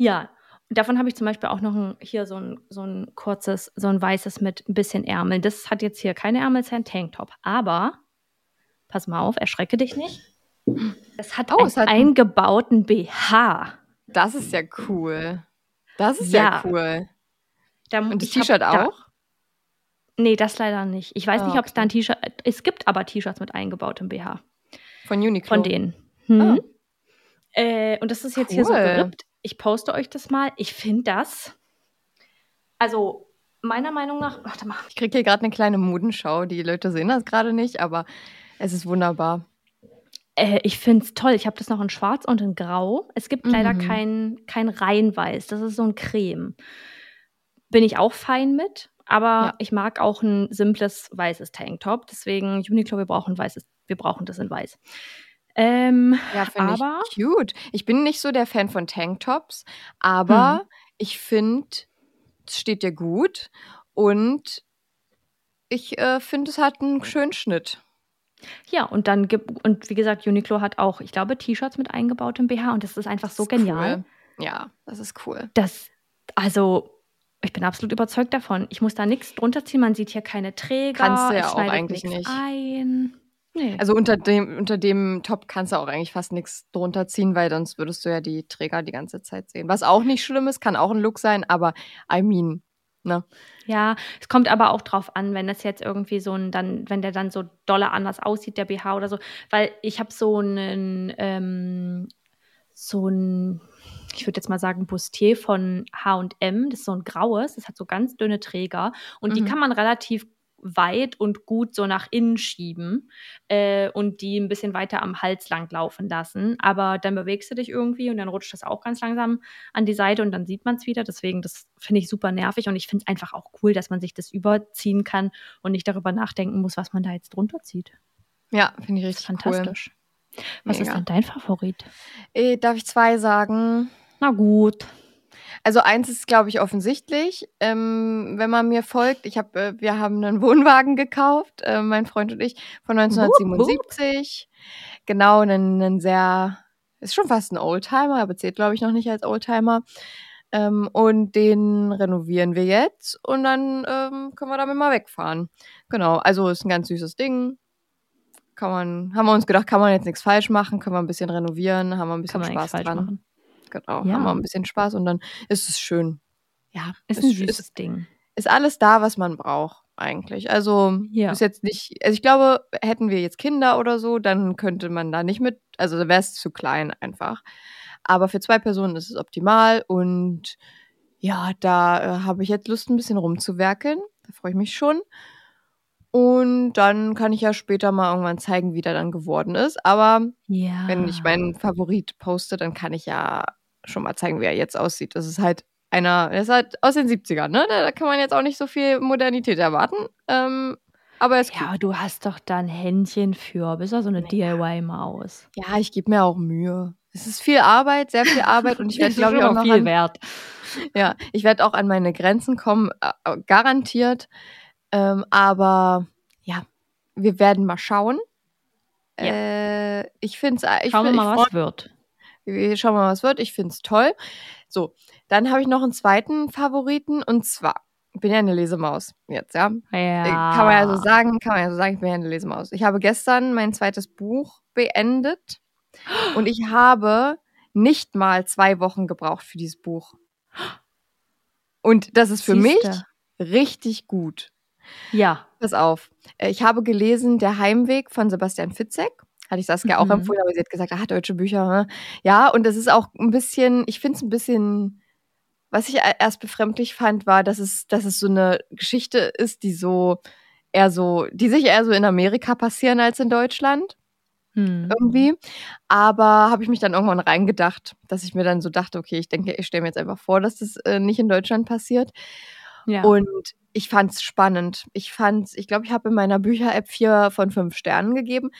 Ja, davon habe ich zum Beispiel auch noch 'n hier so 'n so 'n kurzes so 'n weißes mit 'n bisschen Ärmeln. Das hat jetzt hier keine Ärmel, ist ja 'n Tanktop. Aber pass mal auf, erschrecke dich nicht. Es hat Oh, einen es hat eingebauten BH. Das ist ja cool. Das ist ja Ja. cool. Da Und das T-Shirt da auch? Ne, das leider nicht. Ich weiß Ah, nicht, ob's da okay. 'n T-Shirt es gibt aber T-Shirts mit eingebautem BH. Von Von Uniqlo? denen. Ah. Mhm. Äh, und das ist jetzt hier so Cool. gerippt. Ich poste euch das mal. Ich finde das also, meiner Meinung nach warte mal. Ich kriege hier grad 'ne kleine Modenschau. Die Leute sehen das grade nicht, aber es ist wunderbar. Äh, ich finde es toll. Ich habe das noch in schwarz und in grau. Es gibt leider Mhm. kein kein Reinweiß. Das ist so 'n Creme. Bin ich auch fein mit, aber Ja. ich mag auch 'n simples weißes Tanktop. Deswegen Uniqlo, wir brauchen weißes wir brauchen das in weiß. Ähm, Ja, finde ich cute. Ich bin nicht so der Fan von Tanktops, Mhm. aber ich finde, es steht dir gut und ich, äh, finde, es hat 'n schönen Schnitt. Ja, und dann gibt und wie gesagt, Uniqlo hat auch, ich glaube, T-Shirts mit eingebautem BH und das ist einfach Das so ist genial. cool. Ja, das ist cool. Das also, ich bin absolut überzeugt davon. Ich muss da nix drunter ziehen. Man sieht hier keine Kannst Träger. du ja auch eigentlich nicht. ein. Ne. Also, unter dem unter dem Top kannst du auch eigentlich fast nix drunter ziehen, weil sonst würdest du ja die Träger die ganze Zeit sehen. Was auch nicht schlimm ist, kann auch 'n Look sein, aber I mean, ne? Ja, es kommt aber auch drauf an, wenn das jetzt irgendwie so 'n dann wenn der dann so dolle anders aussieht, der BH oder so. Weil ich habe so 'nen ähm, so 'n ich würde jetzt mal sagen, Bustier von H&M. Das ist so 'n graues, das hat so ganz dünne Träger und die Mhm. kann man relativ weit und gut so nach innen schieben, äh, und die 'n bisschen weiter am Hals langlaufen lassen. Aber dann bewegst du dich irgendwie und dann rutscht das auch ganz langsam an die Seite und dann sieht man's wieder. Deswegen, das finde ich super nervig und ich finde es einfach auch cool, dass man sich das überziehen kann und nicht darüber nachdenken muss, was man da jetzt drunter zieht. Ja, finde ich ist richtig cool. fantastisch. Was ist Mega. denn dein Favorit? Äh, darf ich 2 sagen? Na gut. Also eins ist, glaube ich, offensichtlich, ähm, wenn man mir folgt. Ich habe, äh, wir haben einen Wohnwagen gekauft, äh, mein Freund und ich, von 1977. Genau, einen, einen sehr, ist schon fast ein Oldtimer, aber zählt, glaube ich, noch nicht als Oldtimer. Ähm, und den renovieren wir jetzt und dann ähm, können wir damit mal wegfahren. Genau, also ist ein ganz süßes Ding. Kann man, haben wir uns gedacht, kann man jetzt nichts falsch machen, können wir ein bisschen renovieren, haben wir ein bisschen Spaß dran. Machen. Genau, ja. haben wir ein bisschen Spaß und dann ist es schön. Ja, ist, ist ein süßes ist, Ding. Ist alles da, was man braucht eigentlich. Also ja. ist jetzt nicht, also ich glaube, hätten wir jetzt Kinder oder so, dann könnte man da nicht mit, also da wäre es zu klein einfach. Aber für zwei Personen ist es optimal und ja, da äh, habe ich jetzt Lust, ein bisschen rumzuwerkeln. Da freue ich mich schon. Und dann kann ich ja später mal irgendwann zeigen, wie der dann geworden ist. Aber ja. wenn ich meinen Favorit poste, dann kann ich ja schon mal zeigen, wie er jetzt aussieht. Das ist halt einer, der ist halt aus den 70ern, ne? Da, da kann man jetzt auch nicht so viel Modernität erwarten. Ähm, aber es Ja, aber du hast doch da ein Händchen für. Bist doch so eine DIY-Maus. Ja, ich gebe mir auch Mühe. Es ist viel Arbeit, sehr viel Arbeit und ich werde, glaube ich, auch noch viel an, wert. Ja, ich werde auch an meine Grenzen kommen, äh, garantiert. Ähm, aber ja, wir werden mal schauen. Ja. Äh, ich finde es. Schauen wir mal, was wird. Wir schauen mal, was wird. Ich finde es toll. So, dann habe ich noch einen zweiten Favoriten und zwar ich bin ja eine Lesemaus jetzt, ja? ja. Kann man ja so sagen, kann man ja so sagen, ich bin ja eine Lesemaus. Ich habe gestern mein zweites Buch beendet und ich habe nicht mal zwei Wochen gebraucht für dieses Buch. Und das ist für Siehste. mich richtig gut. Ja. Pass auf. Äh, ich habe gelesen Der Heimweg von Sebastian Fitzek. Hatte ich Saskia mhm. auch empfohlen, aber sie hat gesagt, ah, deutsche Bücher. Ne? Ja, und das ist auch ein bisschen, ich finde es ein bisschen, was ich erst befremdlich fand, war, dass es, dass es so eine Geschichte ist, die so eher so, die sich eher so in Amerika passieren als in Deutschland. Hm. Irgendwie. Aber habe ich mich dann irgendwann reingedacht, dass ich mir dann so dachte, okay, ich denke, ich stelle mir jetzt einfach vor, dass das äh, nicht in Deutschland passiert. Ja. Und ich fand es spannend. Ich fand, ich glaube, ich habe in meiner Bücher-App vier von fünf Sternen gegeben.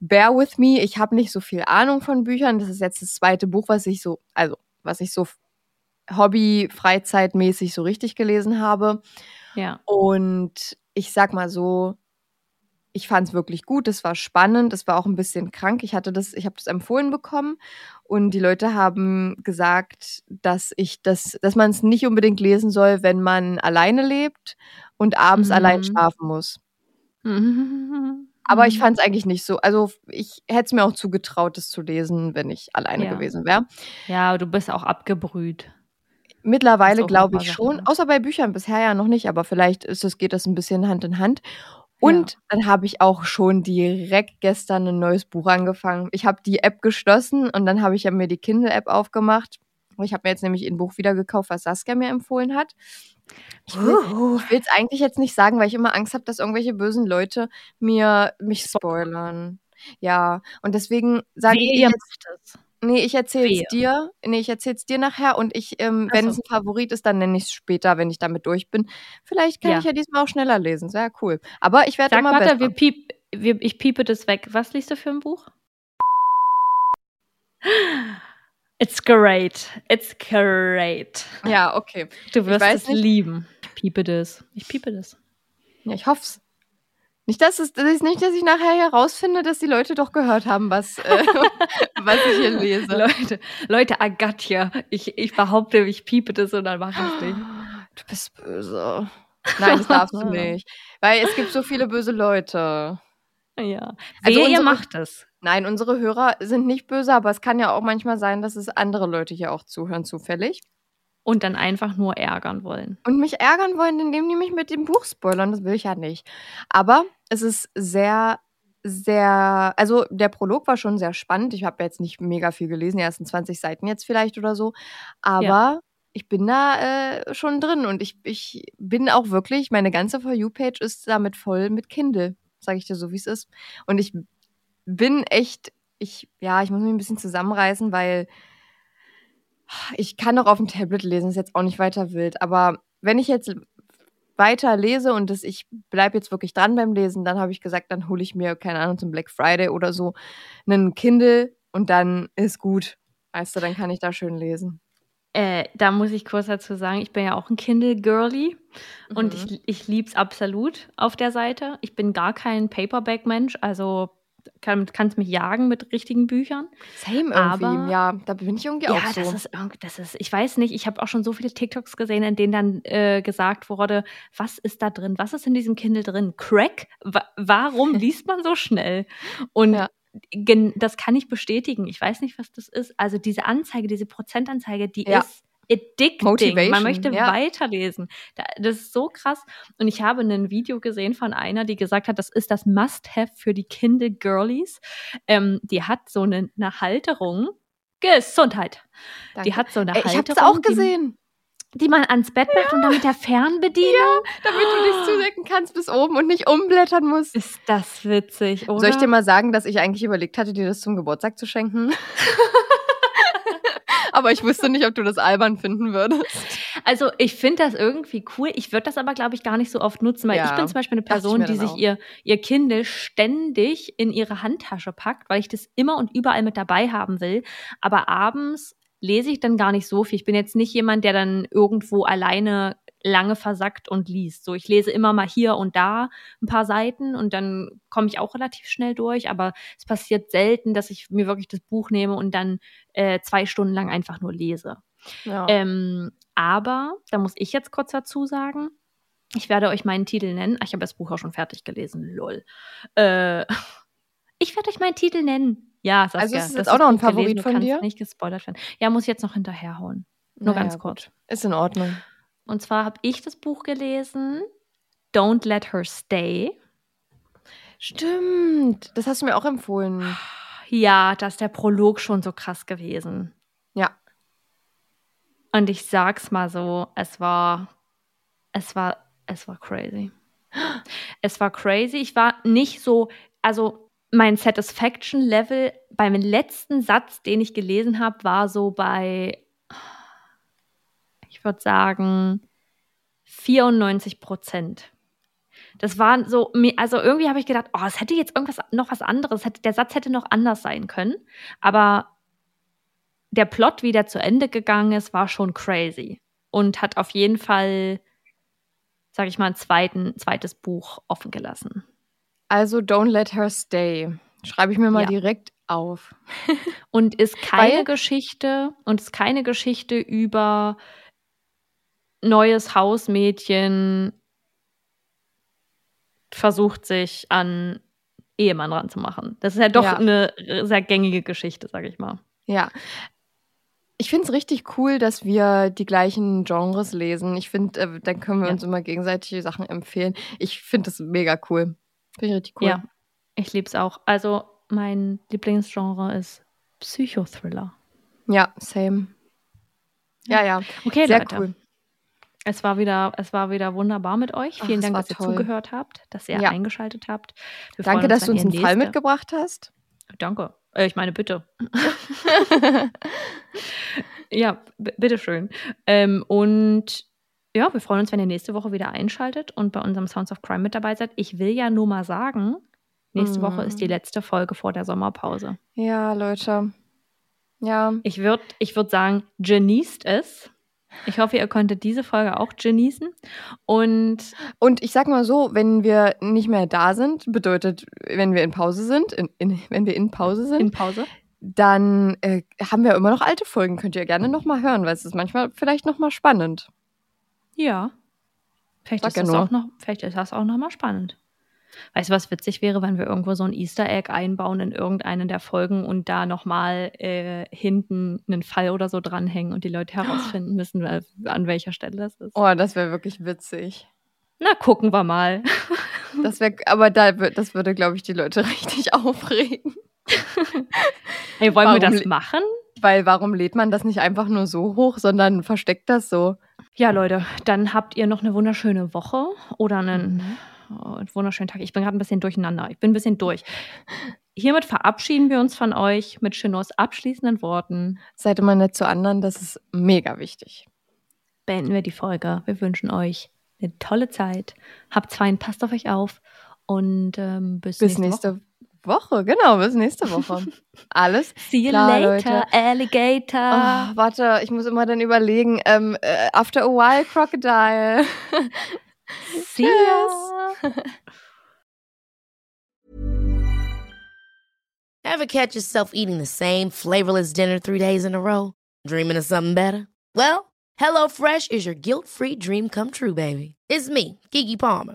Bear with me, ich habe nicht so viel Ahnung von Büchern. Das ist jetzt das zweite Buch, was ich so, also was ich so Hobby, Freizeitmäßig so richtig gelesen habe. Ja. Und ich sag mal so, ich fand es wirklich gut, es war spannend, es war auch ein bisschen krank. Ich hatte das, ich habe das empfohlen bekommen und die Leute haben gesagt, dass ich das, dass man es nicht unbedingt lesen soll, wenn man alleine lebt und abends mhm. allein schlafen muss. Mhm. Aber ich fand es eigentlich nicht so. Also ich hätte es mir auch zugetraut, das zu lesen, wenn ich alleine ja. gewesen wäre. Ja, du bist auch abgebrüht. Mittlerweile glaube ich schon, außer bei Büchern bisher ja noch nicht, aber vielleicht ist es, geht das ein bisschen Hand in Hand. Und ja. dann habe ich auch schon direkt gestern ein neues Buch angefangen. Ich habe die App geschlossen und dann habe ich ja mir die Kindle-App aufgemacht. Ich habe mir jetzt nämlich ein Buch wieder gekauft, was Saskia mir empfohlen hat. Ich will es eigentlich jetzt nicht sagen, weil ich immer Angst habe, dass irgendwelche bösen Leute mir mich spoilern. Ja, und deswegen sage ich jetzt, Nee, ich erzähle es dir. Nee, ich erzähle es dir nachher und ich, ähm, wenn es ein Favorit ist, dann nenne ich es später, wenn ich damit durch bin. Vielleicht kann ja. ich ja diesmal auch schneller lesen. Sehr cool. Aber ich werde immer warte, besser. Wir piep, wir, ich piepe das weg. Was liest du für ein Buch? It's great. It's great. Ja, okay. Du wirst es nicht. lieben. Ich piepe das. Ich piepe das. Ja, ich hoffe es. Nicht, dass es, das ist nicht, dass ich nachher herausfinde, dass die Leute doch gehört haben, was, äh, was ich hier lese. Leute, Leute, you. Ich, ich behaupte, ich piepe das und dann mache ich es nicht. Du bist böse. Nein, das darfst du nicht. Weil es gibt so viele böse Leute. Ja. Also Wehe, ihr macht es. Nein, unsere Hörer sind nicht böse, aber es kann ja auch manchmal sein, dass es andere Leute hier auch zuhören, zufällig. Und dann einfach nur ärgern wollen. Und mich ärgern wollen, indem die mich mit dem Buch spoilern. Das will ich ja nicht. Aber es ist sehr, sehr. Also der Prolog war schon sehr spannend. Ich habe jetzt nicht mega viel gelesen, die ersten 20 Seiten jetzt vielleicht oder so. Aber. Ja. Ich bin da äh, schon drin und ich, ich bin auch wirklich, meine ganze For You-Page ist damit voll mit Kindle, sage ich dir so, wie es ist. Und ich bin echt, ich, ja, ich muss mich ein bisschen zusammenreißen, weil ich kann auch auf dem Tablet lesen, ist jetzt auch nicht weiter wild. Aber wenn ich jetzt weiter lese und das, ich bleibe jetzt wirklich dran beim Lesen, dann habe ich gesagt, dann hole ich mir, keine Ahnung, zum Black Friday oder so einen Kindle und dann ist gut. Weißt du, dann kann ich da schön lesen. Äh, da muss ich kurz dazu sagen, ich bin ja auch ein Kindle-Girly mhm. und ich, ich liebe es absolut auf der Seite. Ich bin gar kein Paperback-Mensch, also kann, kannst mich jagen mit richtigen Büchern. Same irgendwie, aber, ja, da bin ich irgendwie ja, auch so. Das ist, das ist, ich weiß nicht, ich habe auch schon so viele TikToks gesehen, in denen dann äh, gesagt wurde, was ist da drin, was ist in diesem Kindle drin? Crack? Wa warum liest man so schnell? Und ja. Das kann ich bestätigen. Ich weiß nicht, was das ist. Also diese Anzeige, diese Prozentanzeige, die ja. ist addicting. Motivation, Man möchte ja. weiterlesen. Das ist so krass. Und ich habe ein Video gesehen von einer, die gesagt hat, das ist das Must-Have für die Kindle Girlies. Ähm, die hat so eine, eine Halterung. Gesundheit. Danke. Die hat so eine Halterung. Ich habe es auch gesehen. Die, man ans Bett macht ja. und damit der Fernbedienung. Ja, damit du dich zudecken kannst bis oben und nicht umblättern musst. Ist das witzig, oder? Soll ich dir mal sagen, dass ich eigentlich überlegt hatte, dir das zum Geburtstag zu schenken? aber ich wusste nicht, ob du das albern finden würdest. Also ich finde das irgendwie cool. Ich würde das aber, glaube ich, gar nicht so oft nutzen, weil ja, ich bin zum Beispiel eine Person, die sich ihr, ihr Kindle ständig in ihre Handtasche packt, weil ich das immer und überall mit dabei haben will. Aber abends lese ich dann gar nicht so viel. Ich bin jetzt nicht jemand, der dann irgendwo alleine lange versackt und liest. So, ich lese immer mal hier und da ein paar Seiten und dann komme ich auch relativ schnell durch, aber es passiert selten, dass ich mir wirklich das Buch nehme und dann äh, zwei Stunden lang einfach nur lese. Ja. Ähm, aber, da muss ich jetzt kurz dazu sagen, ich werde euch meinen Titel nennen. ich habe das Buch auch schon fertig gelesen, lol. Äh, ich werde euch meinen Titel nennen. Ja, Saskia, also ist das, das auch noch ein Favorit gelesen, von dir? nicht gespoilert werden. Ja, muss ich jetzt noch hinterherhauen. Nur naja, ganz kurz. Gut. Ist in Ordnung. Und zwar habe ich das Buch gelesen, Don't Let Her Stay. Stimmt, das hast du mir auch empfohlen. Ja, da ist der Prolog schon so krass gewesen. Ja. Und ich sag's mal so, es war, es war, es war crazy. Es war crazy. Ich war nicht so, also mein Satisfaction Level beim letzten Satz, den ich gelesen habe, war so bei ich würde sagen 94 Prozent. Das war so, also irgendwie habe ich gedacht, oh, es hätte jetzt irgendwas noch was anderes, hätte, der Satz hätte noch anders sein können. Aber der Plot, wie der zu Ende gegangen ist, war schon crazy und hat auf jeden Fall, sage ich mal, ein zweiten, zweites Buch offen gelassen. Also Don't Let Her Stay. Schreibe ich mir mal ja. direkt auf. und ist keine Weil, Geschichte und ist keine Geschichte über neues Hausmädchen versucht sich an Ehemann ranzumachen. Das ist ja doch ja. eine sehr gängige Geschichte, sag ich mal. Ja. Ich finde es richtig cool, dass wir die gleichen Genres lesen. Ich finde, äh, dann können wir ja. uns immer gegenseitig Sachen empfehlen. Ich finde das mega cool. Finde ich richtig cool. Ja, ich liebe es auch. Also, mein Lieblingsgenre ist Psychothriller. Ja, same. Ja, ja. Okay, sehr Leute. cool. Es war wieder, es war wieder wunderbar mit euch. Vielen Ach, Dank, dass toll. ihr zugehört habt, dass ihr ja. eingeschaltet habt. Wir Danke, dass du uns einen nächste. Fall mitgebracht hast. Danke. Äh, ich meine, bitte. ja, bitteschön. Ähm, und ja, wir freuen uns, wenn ihr nächste Woche wieder einschaltet und bei unserem Sounds of Crime mit dabei seid. Ich will ja nur mal sagen, nächste mm. Woche ist die mm. letzte Folge vor der Sommerpause. Ja, Leute. Ja. Ich würde ich würd sagen, genießt es. Ich hoffe, ihr konntet diese Folge auch genießen. Und, und ich sag mal so, wenn wir nicht mehr da sind, bedeutet, wenn wir in Pause sind, in, in, wenn wir in Pause sind, in Pause. dann äh, haben wir immer noch alte Folgen. Könnt ihr gerne nochmal hören, weil es ist manchmal vielleicht nochmal spannend. Ja. Vielleicht ist, das auch noch, vielleicht ist das auch nochmal spannend. Weißt du, was witzig wäre, wenn wir irgendwo so ein Easter Egg einbauen in irgendeinen der Folgen und da nochmal äh, hinten einen Fall oder so dranhängen und die Leute herausfinden müssen, an welcher Stelle das ist. Oh, das wäre wirklich witzig. Na, gucken wir mal. Das wäre, aber da, das würde, glaube ich, die Leute richtig aufregen. Hey, wollen warum, wir das machen? Weil warum lädt man das nicht einfach nur so hoch, sondern versteckt das so? Ja, Leute, dann habt ihr noch eine wunderschöne Woche oder einen mhm Oh, wunderschönen Tag. Ich bin gerade ein bisschen durcheinander. Ich bin ein bisschen durch. Hiermit verabschieden wir uns von euch mit Chinos abschließenden Worten. Seid immer nett zu anderen, das ist mega wichtig. Beenden wir die Folge. Wir wünschen euch eine tolle Zeit. Habt fein, passt auf euch auf und ähm, bis, bis nächste, nächste Woche. Woche, genau, bis nächste Woche. Alles See you klar, later, Leute. Alligator. Oh, warte, ich muss immer dann überlegen. Ähm, äh, after a while, Crocodile. See ya. Ever catch yourself eating the same flavorless dinner three days in a row? Dreaming of something better? Well, HelloFresh is your guilt-free dream come true, baby. It's me, Kiki Palmer.